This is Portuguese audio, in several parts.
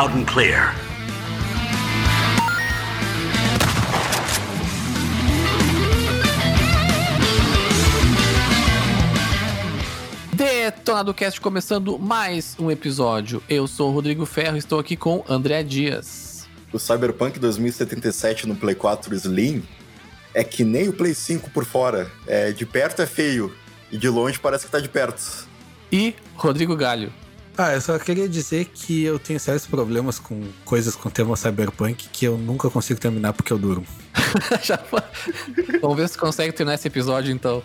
Loud and clear. Detonado Cast começando mais um episódio. Eu sou o Rodrigo Ferro e estou aqui com André Dias. O Cyberpunk 2077 no Play 4 Slim é que nem o Play 5 por fora. É, de perto é feio e de longe parece que tá de perto. E Rodrigo Galho. Ah, eu só queria dizer que eu tenho sérios problemas com coisas com tema cyberpunk que eu nunca consigo terminar porque eu durmo. Vamos ver se consegue terminar esse episódio então.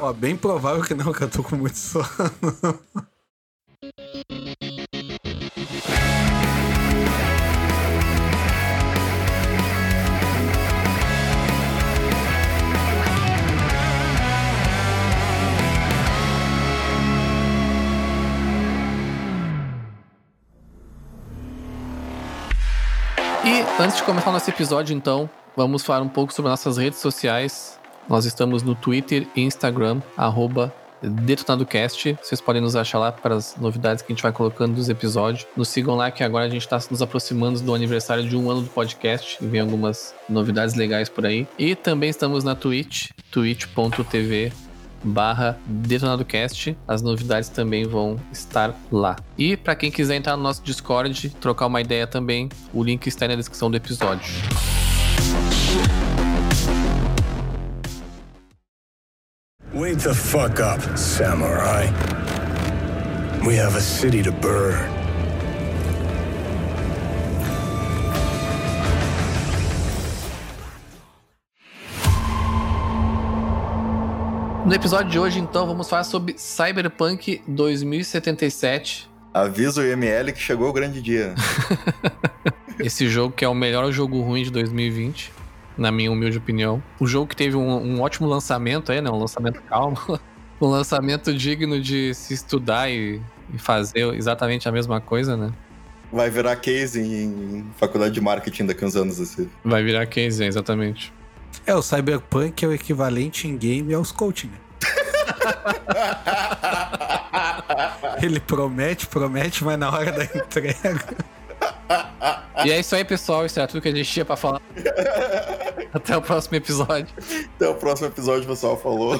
Ó, bem provável que não, que eu tô com muito sono. E antes de começar o nosso episódio, então, vamos falar um pouco sobre nossas redes sociais. Nós estamos no Twitter e Instagram, arroba DetonadoCast. Vocês podem nos achar lá para as novidades que a gente vai colocando dos episódios. Nos sigam lá que agora a gente está nos aproximando do aniversário de um ano do podcast e vem algumas novidades legais por aí. E também estamos na Twitch, twitch.tv barra DetonadoCast. As novidades também vão estar lá. E para quem quiser entrar no nosso Discord, trocar uma ideia também, o link está aí na descrição do episódio. Wake the fuck up, samurai. We have a city to burn. No episódio de hoje, então, vamos falar sobre Cyberpunk 2077. Avisa o IML que chegou o grande dia. Esse jogo que é o melhor jogo ruim de 2020, na minha humilde opinião. O jogo que teve um, um ótimo lançamento aí, né? Um lançamento calmo. um lançamento digno de se estudar e, e fazer exatamente a mesma coisa, né? Vai virar case em, em faculdade de marketing daqui uns anos. Assim. Vai virar case, exatamente. É, o cyberpunk é o equivalente em game aos coaching. né? Ele promete, promete, mas na hora da entrega. E é isso aí, pessoal. Isso é tudo que a gente tinha pra falar. Até o próximo episódio. Até o próximo episódio, pessoal falou.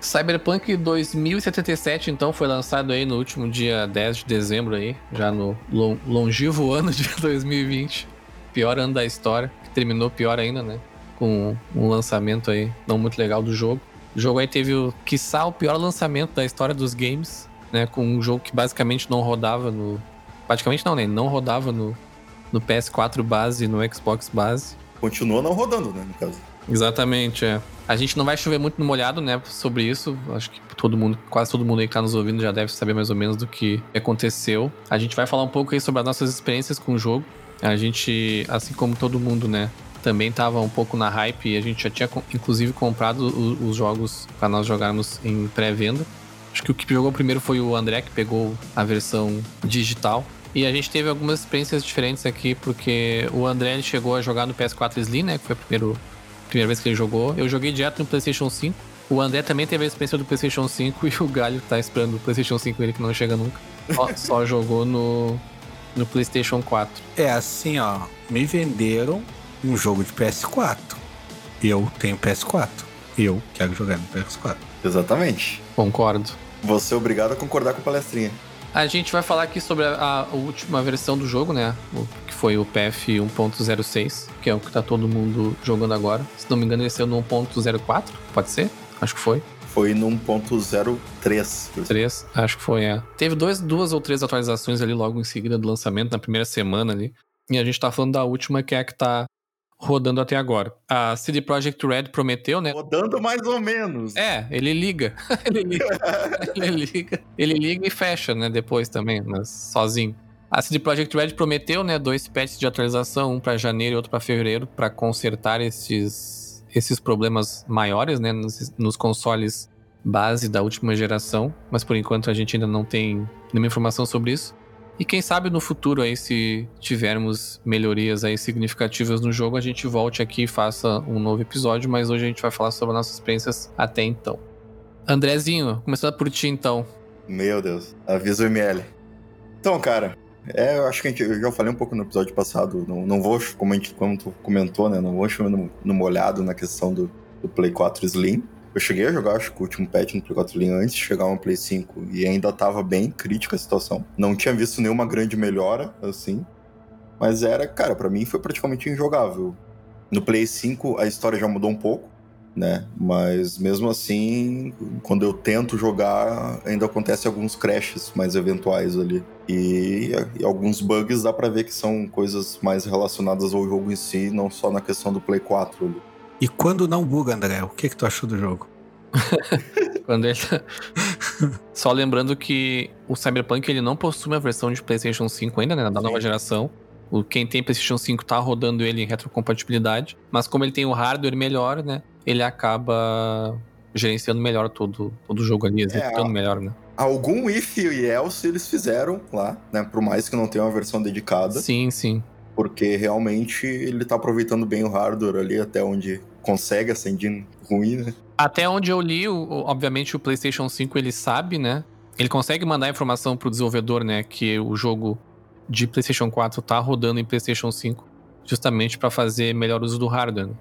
Cyberpunk 2077, então, foi lançado aí no último dia 10 de dezembro aí, já no lon- longivo ano de 2020. Pior ano da história, que terminou pior ainda, né? Com um lançamento aí não muito legal do jogo. O jogo aí teve, o, quiçá, o pior lançamento da história dos games, né? Com um jogo que basicamente não rodava no... Praticamente não, né? Não rodava no, no PS4 base e no Xbox base. Continua não rodando, né, no caso. Exatamente, é. A gente não vai chover muito no molhado, né, sobre isso. Acho que todo mundo, quase todo mundo aí que tá nos ouvindo já deve saber mais ou menos do que aconteceu. A gente vai falar um pouco aí sobre as nossas experiências com o jogo. A gente, assim como todo mundo, né, também tava um pouco na hype e a gente já tinha inclusive comprado os jogos para nós jogarmos em pré-venda. Acho que o que jogou primeiro foi o André, que pegou a versão digital. E a gente teve algumas experiências diferentes aqui, porque o André chegou a jogar no PS4 Slim, né? Que foi a primeiro, primeira vez que ele jogou. Eu joguei direto no PlayStation 5. O André também teve a experiência do PlayStation 5 e o Galho tá esperando o PlayStation 5, ele que não chega nunca. Só, só jogou no, no PlayStation 4. É assim, ó. Me venderam um jogo de PS4. Eu tenho PS4. Eu quero jogar no PS4. Exatamente. Concordo. Você é obrigado a concordar com a palestrinha. A gente vai falar aqui sobre a, a última versão do jogo, né? O, que foi o PF 1.06, que é o que tá todo mundo jogando agora. Se não me engano, ele saiu no 1.04, pode ser? Acho que foi. Foi no 1.03. 3, acho que foi, é. Teve dois, duas ou três atualizações ali logo em seguida do lançamento, na primeira semana ali. E a gente tá falando da última, que é a que tá rodando até agora. A CD Projekt Red prometeu, né? Rodando mais ou menos. É, ele liga. ele liga. ele liga. Ele liga e fecha, né? Depois também, mas sozinho. A CD Projekt Red prometeu, né, dois patches de atualização, um para janeiro e outro para fevereiro, para consertar esses, esses problemas maiores, né, nos, nos consoles base da última geração. Mas por enquanto a gente ainda não tem nenhuma informação sobre isso. E quem sabe no futuro aí, se tivermos melhorias aí significativas no jogo, a gente volte aqui e faça um novo episódio, mas hoje a gente vai falar sobre nossas experiências até então. Andrezinho, começando por ti então. Meu Deus, avisa o ML. Então, cara, é, eu acho que a gente, eu já falei um pouco no episódio passado, não, não vou, como a gente como comentou, né, não vou chover no, no molhado na questão do, do Play 4 Slim. Eu cheguei a jogar, acho que o último patch no Play 4 Slim antes de chegar no Play 5 e ainda tava bem crítica a situação. Não tinha visto nenhuma grande melhora, assim. Mas era, cara, para mim foi praticamente injogável. No Play 5 a história já mudou um pouco, né? Mas mesmo assim, quando eu tento jogar, ainda acontece alguns crashes mais eventuais ali. E, e alguns bugs dá pra ver que são coisas mais relacionadas ao jogo em si, não só na questão do Play 4 ali. E quando não buga, André, o que, que tu achou do jogo? Quando ele... Só lembrando que o Cyberpunk ele não possui uma versão de PlayStation 5 ainda, né? Da nova geração. O, quem tem PlayStation 5 tá rodando ele em retrocompatibilidade. Mas como ele tem o hardware melhor, né? Ele acaba gerenciando melhor todo, todo o jogo ali, executando É, melhor, né? Algum if e else eles fizeram lá, né? Por mais que não tenha uma versão dedicada. Sim, sim. Porque realmente ele tá aproveitando bem o hardware ali até onde consegue essa engine ruim, né? Até onde eu li, obviamente o PlayStation 5 ele sabe, né? Ele consegue mandar informação pro desenvolvedor, né? Que o jogo de PlayStation 4 tá rodando em PlayStation 5, justamente para fazer melhor uso do hardware. né?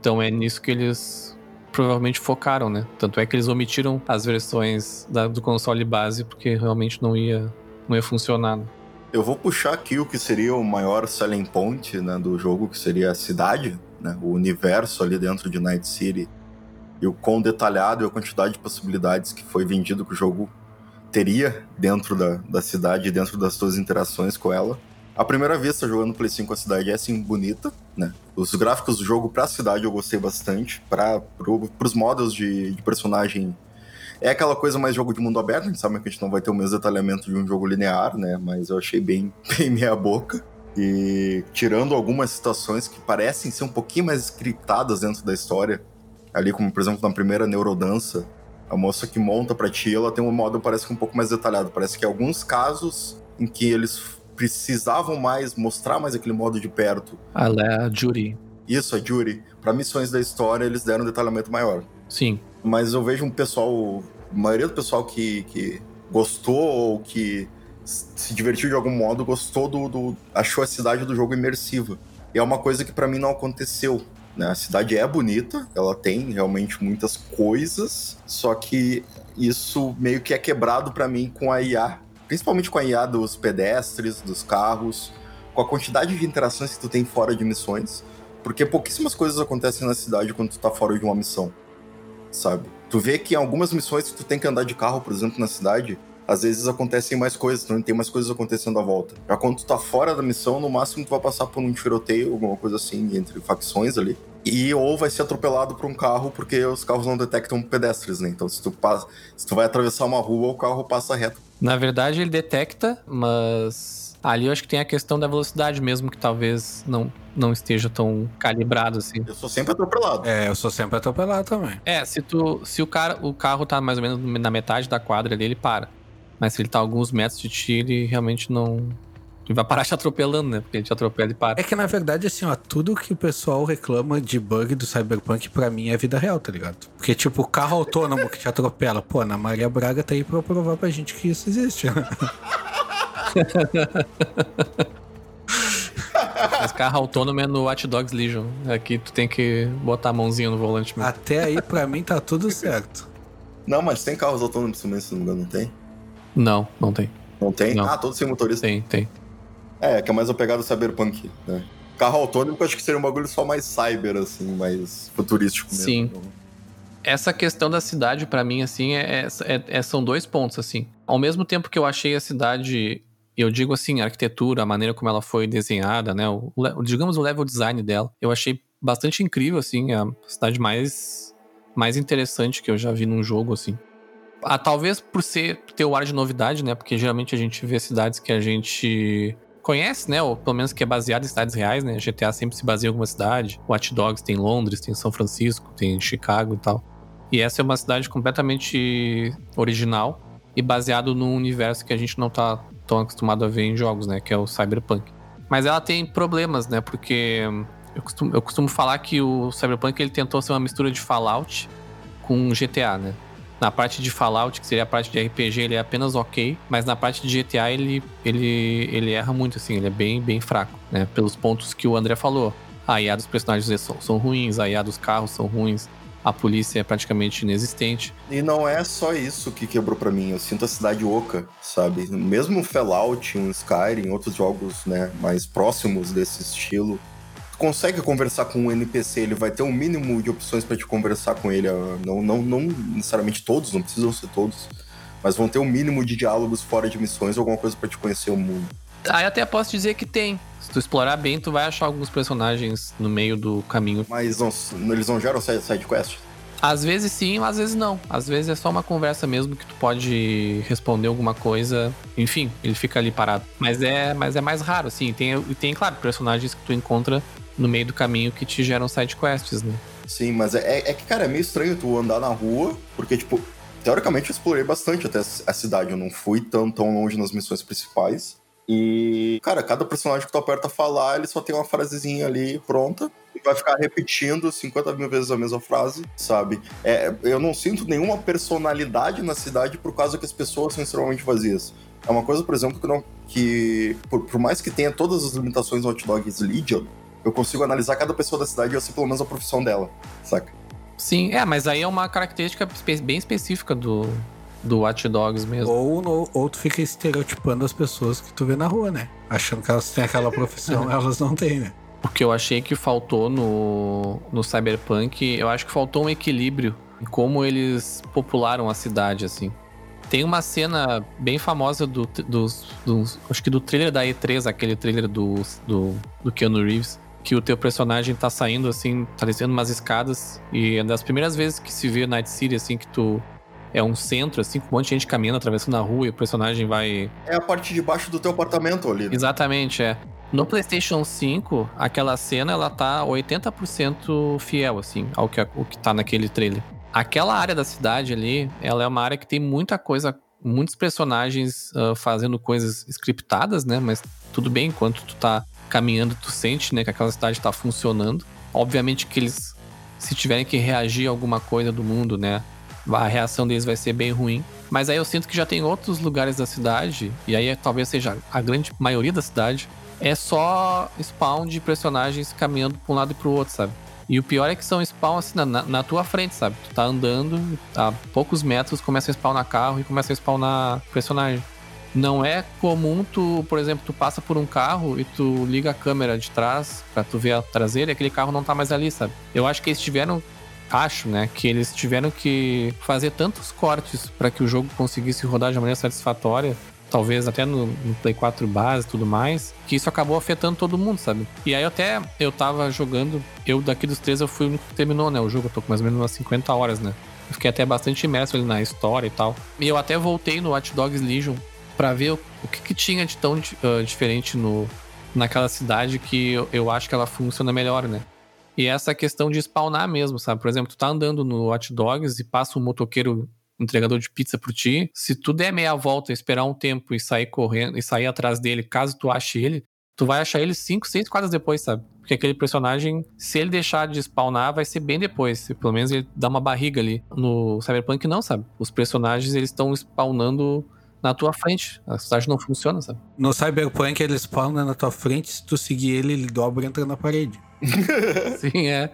Então é nisso que eles provavelmente focaram, né? Tanto é que eles omitiram as versões da- do console base porque realmente não ia, não ia funcionar. né? Eu vou puxar aqui o que seria o maior selling point né, do jogo, que seria a cidade, né, o universo ali dentro de Night City, e o quão detalhado e a quantidade de possibilidades que foi vendido que o jogo teria dentro da, da cidade, dentro das suas interações com ela. À primeira vista, jogando Play 5, a cidade é assim bonita, né? Os gráficos do jogo pra cidade eu gostei bastante, para pro, pros modos de, de personagem é aquela coisa mais jogo de mundo aberto, a gente sabe que a gente não vai ter o mesmo detalhamento de um jogo linear, né? Mas eu achei bem, bem meia boca. E tirando algumas situações que parecem ser um pouquinho mais scriptadas dentro da história, ali como por exemplo na primeira neurodança, a moça que monta pra ti, ela tem um modo parece que um pouco mais detalhado. Parece que alguns casos em que eles precisavam mais mostrar mais aquele modo de perto. Ela é a Judy. Isso, a Jury, para missões da história eles deram um detalhamento maior Sim. mas eu vejo um pessoal, a maioria do pessoal que, que gostou ou que se divertiu de algum modo, gostou do, do- achou a cidade do jogo imersiva. E é uma coisa que pra mim não aconteceu. Né? A cidade é bonita, ela tem realmente muitas coisas, só que isso meio que é quebrado pra mim com a IA, principalmente com a IA dos pedestres, dos carros, com a quantidade de interações que tu tem fora de missões, porque pouquíssimas coisas acontecem na cidade quando tu tá fora de uma missão sabe? Tu vê que em algumas missões que tu tem que andar de carro, por exemplo, na cidade, às vezes acontecem mais coisas, então tem mais coisas acontecendo à volta. Já quando tu tá fora da missão, no máximo tu vai passar por um tiroteio, alguma coisa assim, entre facções ali. E ou vai ser atropelado por um carro, porque os carros não detectam pedestres, né? Então se tu, passa, se tu vai atravessar uma rua, o carro passa reto. Na verdade, ele detecta, mas ali eu acho que tem a questão da velocidade mesmo, que talvez não, não esteja tão calibrado assim. Eu sou sempre atropelado. É, eu sou sempre atropelado também. É, se tu. Se o cara, o carro tá mais ou menos na metade da quadra ali, ele para. Mas se ele tá a alguns metros de ti, ele realmente não. Vai parar te atropelando, né? Porque ele te atropela e para. É que na verdade, assim, ó, tudo que o pessoal reclama de bug do Cyberpunk, pra mim é vida real, tá ligado? Porque, tipo, o carro autônomo que te atropela, pô, na Maria Braga tá aí pra provar pra gente que isso existe, né? Mas carro autônomo é no Watch Dogs Legion. Aqui tu tem que botar a mãozinha no volante mesmo. Até aí, pra mim, tá tudo certo. Não, mas tem carros autônomos também, se não me engano, não tem? Não, não tem. Não tem? Não. Ah, todos sem motorista. Tem, tem. É, que é mais a pegada cyberpunk, né? Carro autônomo, acho que seria um bagulho só mais cyber, assim, mais futurístico mesmo. Sim. Essa questão da cidade, pra mim, assim, é, é- é- são dois pontos, assim. Ao mesmo tempo que eu achei a cidade, eu digo assim, a arquitetura, a maneira como ela foi desenhada, né? O, le- digamos o level design dela, eu achei bastante incrível, assim, a cidade mais, mais interessante que eu já vi num jogo, assim. Ah, talvez por ser ter o ar de novidade, né? Porque geralmente a gente vê cidades que a gente conhece, né? Ou pelo menos que é baseado em cidades reais, né? GTA sempre se baseia em alguma cidade. Watch Dogs tem Londres, tem São Francisco, tem Chicago e tal. E essa é uma cidade completamente original e baseado num universo que a gente não tá estão acostumados a ver em jogos, né? Que é o Cyberpunk. Mas ela tem problemas, né? Porque eu costumo, eu costumo falar que o Cyberpunk ele tentou ser uma mistura de Fallout com GTA, né? Na parte de Fallout, que seria a parte de RPG, ele é apenas ok, mas na parte de GTA ele, ele, ele erra muito, assim, ele é bem, bem fraco, né? Pelos pontos que o André falou. A IA dos personagens são, são ruins, a IA dos carros são ruins, a polícia é praticamente inexistente. E não é só isso que quebrou para mim. Eu sinto a cidade oca, sabe? Mesmo Fallout, um Skyrim, outros jogos, né, mais próximos desse estilo, consegue conversar com um NPC, ele vai ter um mínimo de opções para te conversar com ele. Ah, não, não, não necessariamente todos, não precisam ser todos, mas vão ter um mínimo de diálogos fora de missões, alguma coisa para te conhecer o mundo. Aí até posso dizer que tem. Se tu explorar bem, tu vai achar alguns personagens no meio do caminho. Mas não, eles não geram side quest? Às vezes sim, às vezes não. Às vezes é só uma conversa mesmo que tu pode responder alguma coisa. Enfim, ele fica ali parado. Mas é, mas é mais raro, assim. Tem, tem, claro, personagens que tu encontra no meio do caminho que te geram side quests, né? Sim, mas é, é que, cara, é meio estranho tu andar na rua, porque, tipo, teoricamente eu explorei bastante até a cidade. Eu não fui tão, tão longe nas missões principais. E, cara, cada personagem que tu aperta falar, ele só tem uma frasezinha ali pronta. E vai ficar repetindo 50 mil vezes a mesma frase, sabe? É, eu não sinto nenhuma personalidade na cidade por causa que as pessoas são extremamente vazias. É uma coisa, por exemplo, que, não, que por, por mais que tenha todas as limitações do Hot Dogs Legion, eu consigo analisar cada pessoa da cidade e eu sei pelo menos a profissão dela, saca? Sim, é, mas aí é uma característica bem específica do, do Watch Dogs mesmo. Ou, no, ou tu fica estereotipando as pessoas que tu vê na rua, né? Achando que elas têm aquela profissão, elas não têm, né? O que eu achei que faltou no, no Cyberpunk, eu acho que faltou um equilíbrio em como eles popularam a cidade, assim. Tem uma cena bem famosa do, dos, dos, Acho que do trailer da E3, aquele trailer do, do, do Keanu Reeves, que o teu personagem tá saindo, assim, tá descendo umas escadas. E é das primeiras vezes que se vê Night City, assim, que tu é um centro, assim, com um monte de gente caminhando, atravessando a rua e o personagem vai. É a parte de baixo do teu apartamento ali. Né? Exatamente, é. No PlayStation 5, aquela cena ela tá 80% fiel, assim, ao que, ao que tá naquele trailer. Aquela área da cidade ali, ela é uma área que tem muita coisa, muitos personagens uh, fazendo coisas scriptadas, né? Mas tudo bem, enquanto tu tá caminhando, tu sente, né, que aquela cidade tá funcionando. Obviamente que eles, se tiverem que reagir a alguma coisa do mundo, né? a reação deles vai ser bem ruim. Mas aí eu sinto que já tem outros lugares da cidade, e aí talvez seja a grande maioria da cidade, é só spawn de personagens caminhando pra um lado e pro outro, sabe? E o pior é que são spawn assim na, na tua frente, sabe? Tu tá andando, a poucos metros começa a spawnar carro e começa a spawnar personagem. Não é comum tu, por exemplo, tu passa por um carro e tu liga a câmera de trás pra tu ver a traseira e aquele carro não tá mais ali, sabe? Eu acho que eles tiveram acho, né, que eles tiveram que fazer tantos cortes para que o jogo conseguisse rodar de maneira satisfatória, talvez até no, no, Play 4 base e tudo mais, que isso acabou afetando todo mundo, sabe? E aí até eu tava jogando, eu daqui dos três eu fui o único que terminou, né, o jogo, eu tô com mais ou menos umas 50 horas, né? Fiquei até bastante imerso ali na história e tal. E eu até voltei no Watch Dogs Legion para ver o, que, que, tinha de tão uh, diferente no, naquela cidade que eu, eu acho que ela funciona melhor, né? E essa questão de spawnar mesmo, sabe? Por exemplo, tu tá andando no hot dogs e passa um motoqueiro entregador de pizza por ti. Se tu der meia volta, esperar um tempo e sair correndo e sair atrás dele, caso tu ache ele, tu vai achar ele cinco, seis quadras depois, sabe? Porque aquele personagem, se ele deixar de spawnar, vai ser bem depois. Pelo menos ele dá uma barriga ali. No Cyberpunk não, sabe? Os personagens, eles estão spawnando na tua frente. A cidade não funciona, sabe? No Cyberpunk ele spawna na tua frente, se tu seguir ele, ele dobra e entra na parede. Sim, é.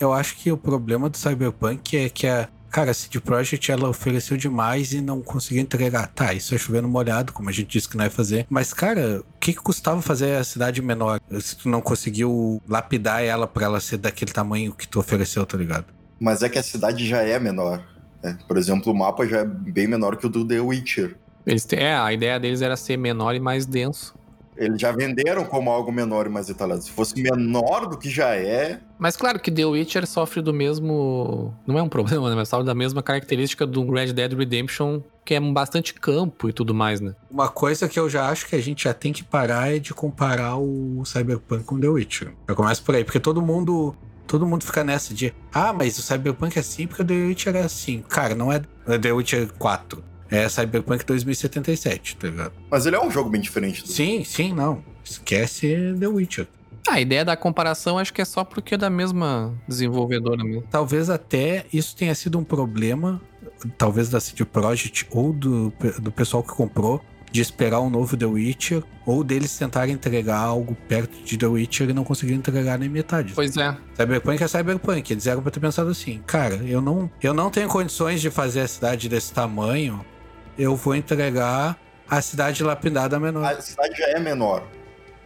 Eu acho que o problema do Cyberpunk é que a. Cara, a CD Projekt ela ofereceu demais e não conseguiu entregar. Tá, isso é chovendo molhado, como a gente disse que não ia fazer. Mas, cara, o que, que custava fazer a cidade menor se tu não conseguiu lapidar ela para ela ser daquele tamanho que tu ofereceu, tá ligado? Mas é que a cidade já é menor. Né? Por exemplo, o mapa já é bem menor que o do The Witcher. Eles, é, a ideia deles era ser menor e mais denso. Eles já venderam como algo menor e mais detalhado. Se fosse menor do que já é. Mas claro que The Witcher sofre do mesmo. Não é um problema, né? Mas sofre da mesma característica do Red Dead Redemption, que é bastante campo e tudo mais, né? Uma coisa que eu já acho que a gente já tem que parar é de comparar o Cyberpunk com The Witcher. Eu começo por aí, porque todo mundo. Todo mundo fica nessa de, ah, mas o Cyberpunk é assim porque o The Witcher é assim. Cara, não é The Witcher 4. É Cyberpunk 2077, tá ligado? Mas ele é um jogo bem diferente. Do... Sim, sim, não. Esquece The Witcher. A ideia da comparação acho que é só porque é da mesma desenvolvedora mesmo. Talvez até isso tenha sido um problema, talvez da CD Projekt ou do, do pessoal que comprou, de esperar um novo The Witcher, ou deles tentarem entregar algo perto de The Witcher e não conseguiram entregar nem metade. Pois é. Cyberpunk é Cyberpunk. Eles eram pra ter pensado assim, cara, eu não, eu não tenho condições de fazer a cidade desse tamanho, eu vou entregar a cidade lapidada menor. A cidade já é menor,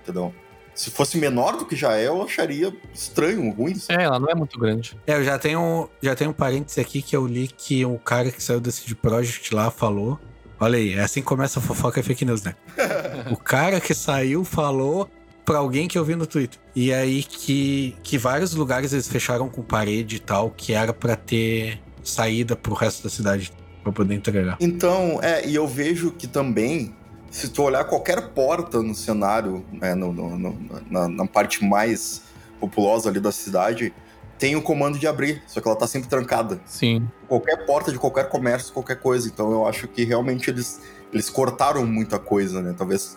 entendeu? Se fosse menor do que já é, eu acharia estranho, ruim. É, ela não é muito grande. É, eu já tenho, já tenho um parênteses aqui que eu li que o cara que saiu da CD Projekt lá falou. Olha aí, é assim que começa a fofoca fake news, né? o cara que saiu falou pra alguém que eu vi no Twitter. E aí que, que vários lugares eles fecharam com parede e tal, que era para ter saída pro resto da cidade pra poder entregar. Então, é, e eu vejo que também se tu olhar qualquer porta no cenário, né, no, no, no, na, na, parte mais populosa ali da cidade, tem o comando de abrir, só que ela tá sempre trancada. Sim. Qualquer porta de qualquer comércio, qualquer coisa. Então eu acho que realmente eles, eles cortaram muita coisa, né? Talvez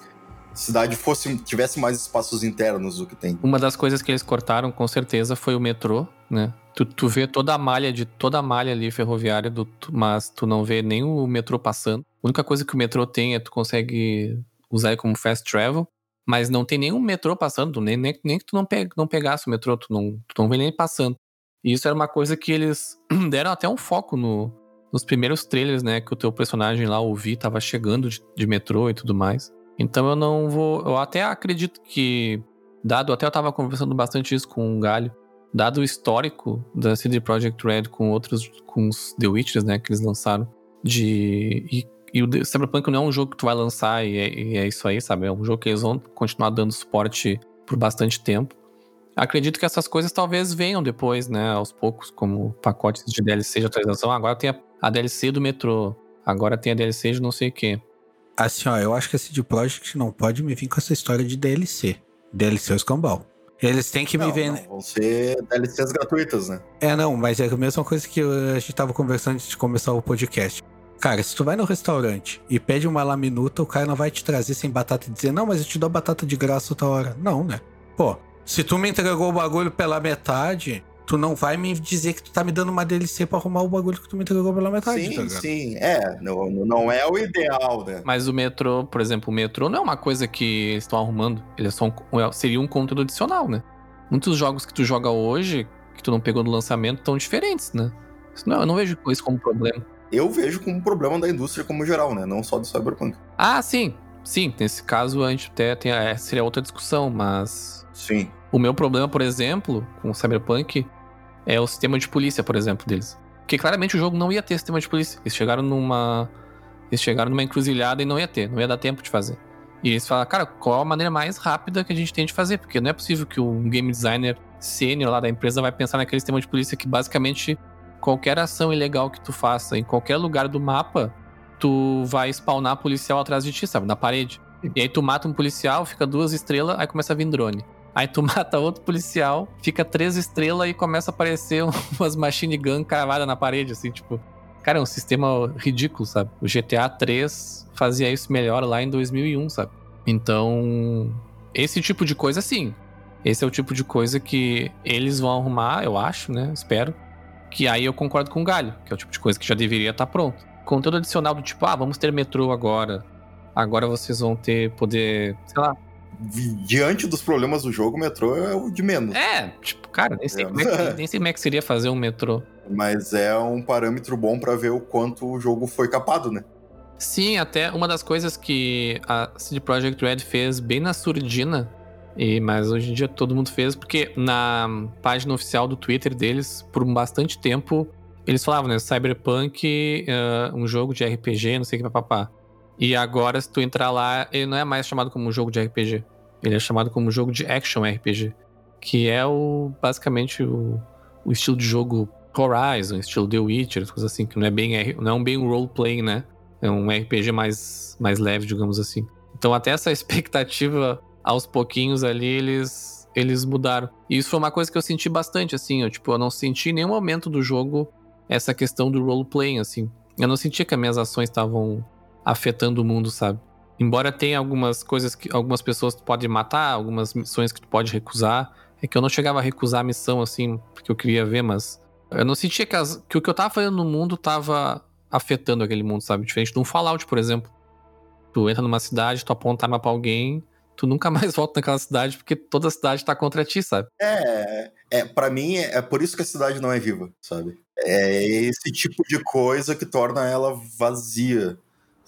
cidade fosse tivesse mais espaços internos do que tem. Uma das coisas que eles cortaram, com certeza, foi o metrô, né? Tu, tu vê toda a malha de toda a malha ali ferroviária, do, mas tu não vê nem o metrô passando. A única coisa que o metrô tem é tu consegue usar ele como fast travel, mas não tem nenhum metrô passando, nem, nem, nem que tu não, não pegasse o metrô, tu não, tu não vê nem passando. E isso era uma coisa que eles deram até um foco no, nos primeiros trailers, né? Que o teu personagem lá, o Vi, tava chegando de, de metrô e tudo mais. Então eu não vou. Eu até acredito que, dado, até eu tava conversando bastante isso com o Galho, dado o histórico da CD Projekt Red com outros, com os The Witchers, né, que eles lançaram, de. E, e o Cyberpunk não é um jogo que tu vai lançar e é, e é, isso aí, sabe? É um jogo que eles vão continuar dando suporte por bastante tempo. Acredito que essas coisas talvez venham depois, né, aos poucos, como pacotes de DLC de atualização. Agora tem a, a DLC do metrô, agora tem a DLC de não sei o quê. Assim, ó, eu acho que a CD Projekt não pode me vir com essa história de DLC. DLC é o escambau. Eles têm que não, me vender. Vão ser DLCs gratuitas, né? É, não, mas é a mesma coisa que a gente tava conversando antes de começar o podcast. Cara, se tu vai no restaurante e pede uma laminuta, o cara não vai te trazer sem batata e dizer, não, mas eu te dou batata de graça outra hora. Não, né? Pô, se tu me entregou o bagulho pela metade, tu não vai me dizer que tu tá me dando uma DLC pra arrumar o bagulho que tu me entregou pela metade. Sim, tá sim. É, não, não é o ideal, né? Mas o metrô, por exemplo, o metrô não é uma coisa que eles estão arrumando. Ele é só um, é, seria um conteúdo adicional, né? Muitos jogos que tu joga hoje, que tu não pegou no lançamento, estão diferentes, né? Não, eu não vejo isso como problema. Eu vejo como um problema da indústria como geral, né? Não só do Cyberpunk. Ah, sim. Sim, nesse caso a gente até tem, é, seria outra discussão, mas. Sim. O meu problema, por exemplo, com o Cyberpunk é o sistema de polícia, por exemplo, deles. Porque claramente o jogo não ia ter sistema de polícia. Eles chegaram numa. Eles chegaram numa encruzilhada e não ia ter, não ia dar tempo de fazer. E eles falaram, cara, qual a maneira mais rápida que a gente tem de fazer? Porque não é possível que um game designer sênior lá da empresa vai pensar naquele sistema de polícia que basicamente qualquer ação ilegal que tu faça em qualquer lugar do mapa, tu vai spawnar policial atrás de ti, sabe? Na parede. E aí tu mata um policial, fica duas estrelas, aí começa a vir drone. Aí tu mata outro policial, fica três estrelas e começa a aparecer umas machine gun cravadas na parede, assim, tipo. Cara, é um sistema ridículo, sabe? O GTA 3 fazia isso melhor lá em 2001, sabe? Então, esse tipo de coisa, sim. Esse é o tipo de coisa que eles vão arrumar, eu acho, né? Espero. Que aí eu concordo com o Galho, que é o tipo de coisa que já deveria estar tá pronto. Conteúdo adicional do tipo, ah, vamos ter metrô agora. Agora vocês vão ter poder, sei lá, diante dos problemas do jogo, o metrô é o de menos. É, tipo, cara, nem sei, como, é que, nem sei como é que seria fazer um metrô. Mas é um parâmetro bom para ver o quanto o jogo foi capado, né? Sim, até uma das coisas que a CD Projekt Red fez bem na surdina, e, mas hoje em dia todo mundo fez, porque na página oficial do Twitter deles, por bastante tempo, eles falavam, né? Cyberpunk, uh, um jogo de RPG, não sei o que, papapá. E agora, se tu entrar lá, ele não é mais chamado como um jogo de RPG. Ele é chamado como jogo de action RPG. Que é o basicamente o, o estilo de jogo Horizon, estilo The Witcher, coisas assim, que não é bem não é um bem role-playing, né? É um RPG mais, mais leve, digamos assim. Então até essa expectativa, aos pouquinhos ali, eles, eles mudaram. E isso foi uma coisa que eu senti bastante, assim. Eu, tipo, eu não senti em nenhum momento do jogo essa questão do role-playing, assim. Eu não sentia que as minhas ações estavam afetando o mundo, sabe? Embora tenha algumas coisas que algumas pessoas tu pode matar, algumas missões que tu pode recusar, é que eu não chegava a recusar a missão assim, porque eu queria ver, mas eu não sentia que, as, que o que eu tava fazendo no mundo tava afetando aquele mundo, sabe? Diferente de um Fallout, por exemplo. Tu entra numa cidade, tu aponta arma pra alguém, tu nunca mais volta naquela cidade porque toda a cidade tá contra ti, sabe? É, é para mim é, é por isso que a cidade não é viva, sabe? É esse tipo de coisa que torna ela vazia,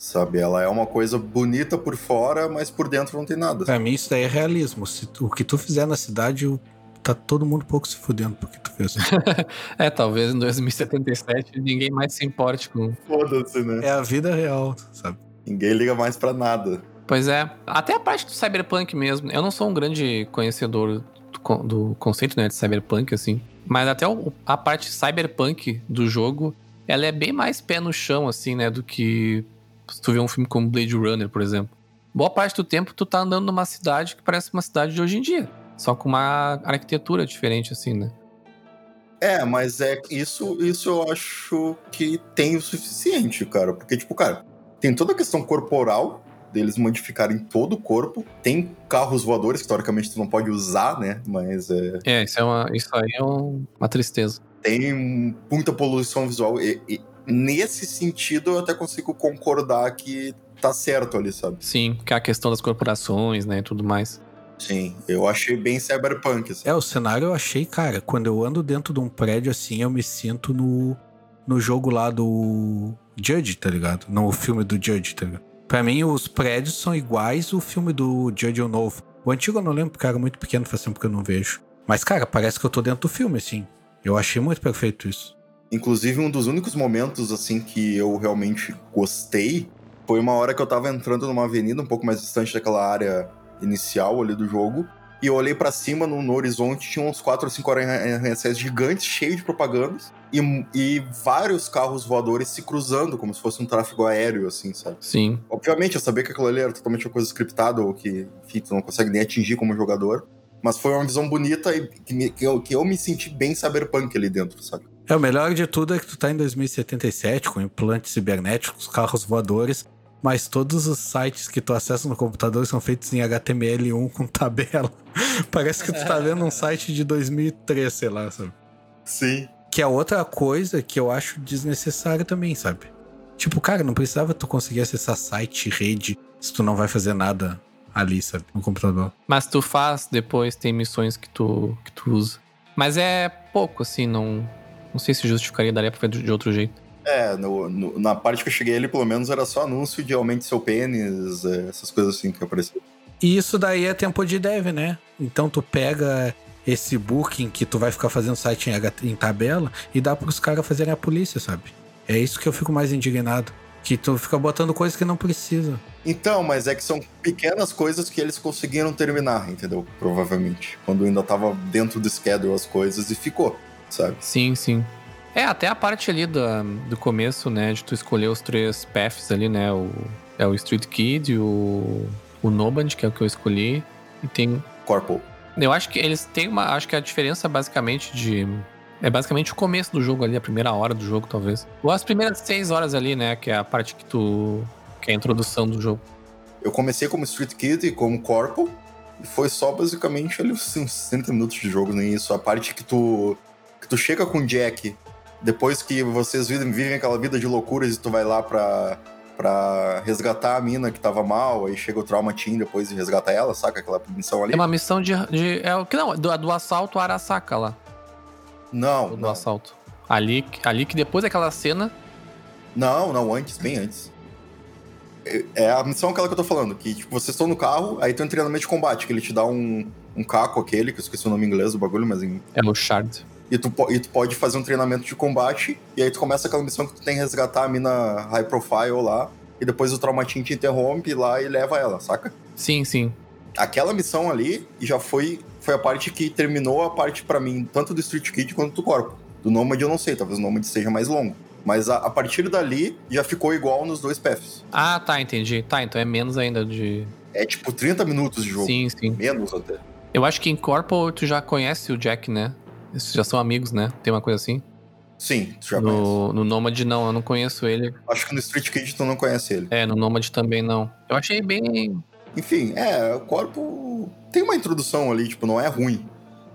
sabe? Ela é uma coisa bonita por fora, mas por dentro não tem nada. Pra mim isso daí é realismo. Se tu- o que tu fizer na cidade, tá todo mundo um pouco se fudendo porque tu fez. É, talvez em 2077 ninguém mais se importe com. Foda-se, né? é a vida real, sabe? Ninguém liga mais pra nada. Pois é, até a parte do cyberpunk mesmo. Eu não sou um grande conhecedor do, do conceito né, de cyberpunk, assim. Mas até o- a parte cyberpunk do jogo, ela é bem mais pé no chão, assim, né? Do que se tu vê um filme como Blade Runner, por exemplo. Boa parte do tempo tu tá andando numa cidade que parece uma cidade de hoje em dia. Só com uma arquitetura diferente, assim, né? É, mas é isso, isso eu acho que tem o suficiente, cara. Porque, tipo, cara, tem toda a questão corporal deles modificarem todo o corpo. Tem carros voadores que teoricamente tu não pode usar, né? Mas é, É, isso, é uma, isso aí é um- uma tristeza. tem muita poluição visual. E, e nesse sentido eu até consigo concordar que tá certo ali, sabe? Sim, que é a questão das corporações, né, e tudo mais. Sim, eu achei bem cyberpunk. Assim. É, o cenário eu achei, cara, quando eu ando dentro de um prédio assim, eu me sinto no, no jogo lá do Judge, tá ligado? No filme do Judge, tá ligado? Pra mim, os prédios são iguais o filme do Judge o novo. O antigo eu não lembro, porque era muito pequeno, faz tempo que eu não vejo. Mas, cara, parece que eu tô dentro do filme, assim. Eu achei muito perfeito isso. Inclusive, um dos únicos momentos, assim, que eu realmente gostei foi uma hora que eu tava entrando numa avenida um pouco mais distante daquela área inicial ali do jogo. E eu olhei pra cima, no, no horizonte, tinha uns 4 ou 5 arranha-céus gigantes, cheios de propagandas. E, e vários carros voadores se cruzando, como se fosse um tráfego aéreo, assim, sabe? Sim. Obviamente, eu sabia que aquilo ali era totalmente uma coisa scriptada, ou que, enfim, tu não consegue nem atingir como jogador. Mas foi uma visão bonita e que, me- que eu, que eu me senti bem cyberpunk ali dentro, sabe? É, o melhor de tudo é que tu tá em 2077, com implantes cibernéticos, carros voadores, mas todos os sites que tu acessa no computador são feitos em HTML1 com tabela. Parece que tu tá vendo um site de 2003, sei lá, sabe? Sim. Que é outra coisa que eu acho desnecessária também, sabe? Tipo, cara, não precisava tu conseguir acessar site, rede, se tu não vai fazer nada ali, sabe? No computador. Mas tu faz, depois tem missões que tu, que tu usa. Mas é pouco, assim, não. Não sei se justificaria, daria pra fazer de outro jeito. É, no- no- na parte que eu cheguei ali, pelo menos era só anúncio de aumente seu pênis, é, essas coisas assim que apareciam. E isso daí é tempo de dev, né? Então tu pega esse booking que tu vai ficar fazendo site em, em tabela e dá pros caras fazerem a polícia, sabe? É isso que eu fico mais indignado. Que tu fica botando coisas que não precisa. Então, mas é que são pequenas coisas que eles conseguiram terminar, entendeu? Provavelmente. Quando ainda tava dentro do schedule as coisas e ficou, sabe? Sim, sim. É, até a parte ali do, do começo, né? De tu escolher os três paths ali, né? O, é o Street Kid, o, o Noband, que é o que eu escolhi. E tem. Corpo. Eu acho que eles têm uma. Acho que a diferença basicamente de. É basicamente o começo do jogo ali, a primeira hora do jogo, talvez. Ou as primeiras seis horas ali, né? Que é a parte que tu. Que é a introdução do jogo. Eu comecei como Street Kid e como Corpo, e foi só basicamente ali uns uns 30 minutos de jogo, nem isso. A parte que tu, tu chega com o Jack, depois que vocês vivem, vivem aquela vida de loucuras e tu vai lá pra, pra resgatar a mina que tava mal, aí chega o Trauma Team depois e resgata ela, saca? Aquela missão ali. É uma missão de. de é o que não, do, do assalto Arasaka lá. Não, Do não. assalto. Ali, ali que depois daquela cena. Não, não, antes, bem antes. É- É a missão aquela que eu tô falando, que tipo, vocês estão no carro, aí tem um treinamento de combate, que ele te dá um, um caco aquele, que eu esqueci o nome em inglês do bagulho, mas em, É o Shard. E tu, e tu pode fazer um treinamento de combate, e aí tu começa aquela missão que tu tem que resgatar a mina high profile lá, e depois o Traumatin te interrompe lá e leva ela, saca? Sim, sim. Aquela missão ali já foi, foi a parte que terminou a parte pra mim, tanto do Street Kid quanto do corpo. Do Nomad eu não sei, talvez o Nomad seja mais longo. Mas a, a partir dali já ficou igual nos dois paths. Ah, tá, entendi. Tá, então é menos ainda de. É tipo 30 minutos de jogo. Sim, sim. Menos até. Eu acho que em Corpo tu já conhece o Jack, né? Eles já são amigos, né? Tem uma coisa assim. Sim, tu já conhece. No, no Nomad não, eu não conheço ele. Acho que no Street Kid tu não conhece ele. É, no Nomad também não. Eu achei bem. Enfim, é, o corpo tem uma introdução ali, tipo, não é ruim.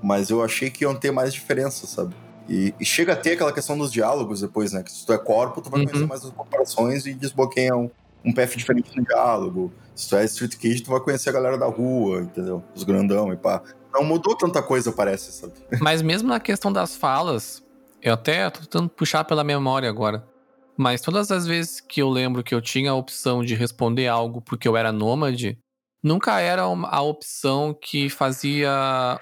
Mas eu achei que iam ter mais diferença, sabe? E, e chega a ter aquela questão dos diálogos depois, né? Que se tu é corpo, tu vai Uhum. conhecer mais as comparações e desbloqueia um, um path diferente no diálogo. Se tu é Street Kid, tu vai conhecer a galera da rua, entendeu? Os grandão e pá. Não mudou tanta coisa, parece, sabe? Mas mesmo na questão das falas, eu até tô tentando puxar pela memória agora. Mas todas as vezes que eu lembro que eu tinha a opção de responder algo porque eu era nômade, nunca era a opção que fazia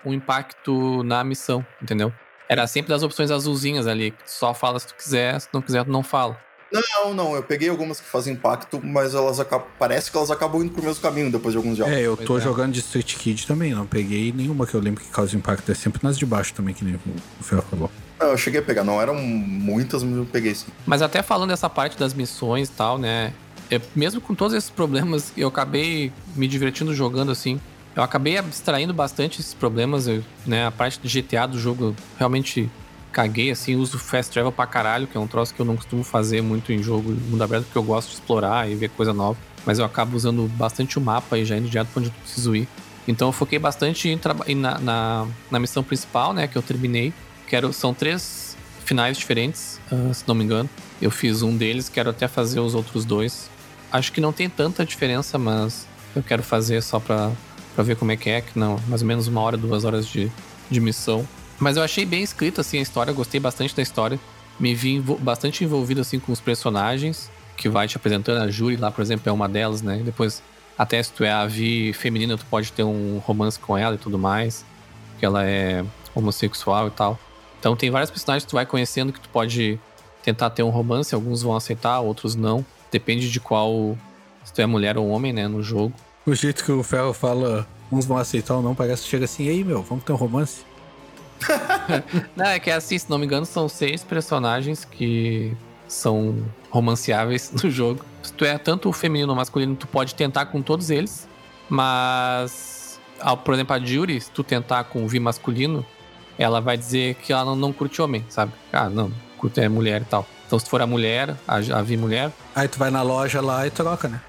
um impacto na missão, entendeu? Era sempre das opções azulzinhas ali. Só fala se tu quiser, se não quiser, tu não fala. Não, não, eu peguei algumas que fazem impacto, mas elas acabam. Parece que elas acabam indo pro mesmo caminho depois de alguns diálogos. É, eu Pois tô é. jogando de Street Kid também, não peguei nenhuma que eu lembro que causa impacto. É sempre nas de baixo também, que nem o Fel falou. Não, eu cheguei a pegar, não eram muitas, mas eu peguei sim. Mas até falando dessa parte das missões e tal, né? é, mesmo com todos esses problemas, eu acabei me divertindo jogando assim. Eu acabei abstraindo bastante esses problemas, eu, né? A parte de GTA do jogo realmente caguei, assim, uso fast travel pra caralho, que é um troço que eu não costumo fazer muito em jogo mundo aberto, porque eu gosto de explorar e ver coisa nova. Mas eu acabo usando bastante o mapa e já indo direto pra onde eu preciso ir. Então eu foquei bastante em na, na, na missão principal, né? Que eu terminei. Quero, são três finais diferentes, ah, se não me engano. Eu fiz um deles, quero até fazer os outros dois. Acho que não tem tanta diferença, mas eu quero fazer só pra, pra ver como é que é, que não, mais ou menos uma hora, duas horas de, de missão. Mas eu achei bem escrita assim a história, gostei bastante da história. Me vi bastante envolvido assim com os personagens que vai te apresentando. A Juri lá, por exemplo, é uma delas, né? Depois, até se tu é a Vi feminina, tu pode ter um romance com ela e tudo mais. Que ela é homossexual e tal. Então tem vários personagens que tu vai conhecendo que tu pode tentar ter um romance, alguns vão aceitar, outros não. Depende de qual. Se tu é mulher ou homem, né, no jogo. O jeito que o Ferro fala, uns vão aceitar ou não, parece que chega assim, ei meu, vamos ter um romance? Não, é que é assim, se não me engano, são seis personagens que são romanceáveis no jogo. Se tu é tanto feminino ou masculino, tu pode tentar com todos eles, mas, ah, por exemplo, a Jury, se tu tentar com o Vi masculino, ela vai dizer que ela não, não curte homem, sabe? Ah, não, curte é mulher e tal. Então, se for a mulher, a, a Vi mulher, Aí tu vai na loja lá e troca, né?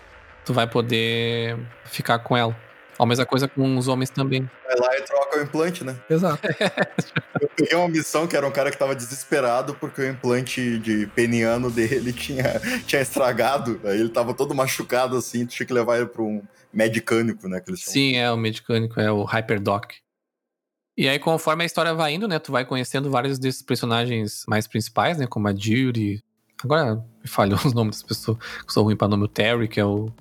tu vai poder ficar com ela. A mesma coisa com os homens também. Vai lá e troca o implante, né? Exato. Eu peguei uma missão que era um cara que tava desesperado porque o implante de peniano dele tinha, tinha estragado. Aí ele tava todo machucado assim, tu tinha que levar ele pra um medicânico, né? Que eles chamam. Sim, é o medicânico, é o Hyperdoc. E aí, conforme a história vai indo, né, tu vai conhecendo vários desses personagens mais principais, né, como a Judy. Agora me falhou os nomes das pessoas, que sou ruim pra nome. O Terry, que é o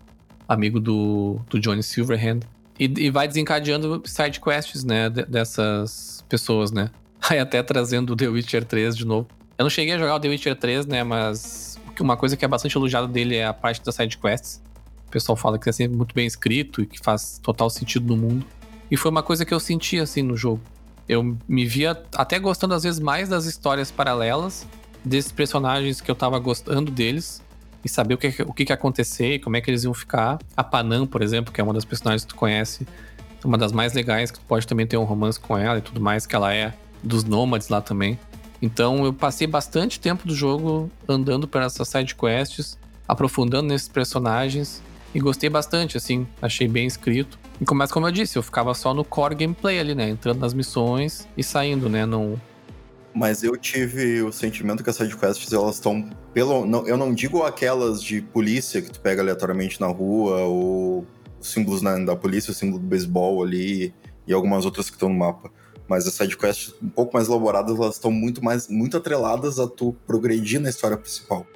amigo do, do Johnny Silverhand. E, e vai desencadeando side quests, né, de- dessas pessoas, né. Aí até trazendo o The Witcher 3 de novo. Eu não cheguei a jogar o The Witcher 3, né, mas uma coisa que é bastante elogiada dele é a parte das side quests. O pessoal fala que é sempre muito bem escrito e que faz total sentido no mundo. E foi uma coisa que eu senti assim no jogo. Eu me via até gostando às vezes mais das histórias paralelas desses personagens que eu tava gostando deles e saber o que, o que, que ia acontecer e como é que eles iam ficar. A Panam, por exemplo, que é uma das personagens que tu conhece, uma das mais legais, que tu pode também ter um romance com ela e tudo mais, que ela é dos nômades lá também. Então eu passei bastante tempo do jogo andando por essas side quests, aprofundando nesses personagens e gostei bastante, assim, achei bem escrito. E começa como eu disse, eu ficava só no core gameplay ali, né? Entrando nas missões e saindo, né? Não. Mas eu tive o sentimento que as sidequests, elas estão. Pelo, não, eu não digo aquelas de polícia que tu pega aleatoriamente na rua, ou os símbolos na- da polícia, o símbolo do beisebol ali, e algumas outras que estão no mapa. Mas as sidequests um pouco mais elaboradas, elas estão muito mais muito atreladas a tu progredir na história principal.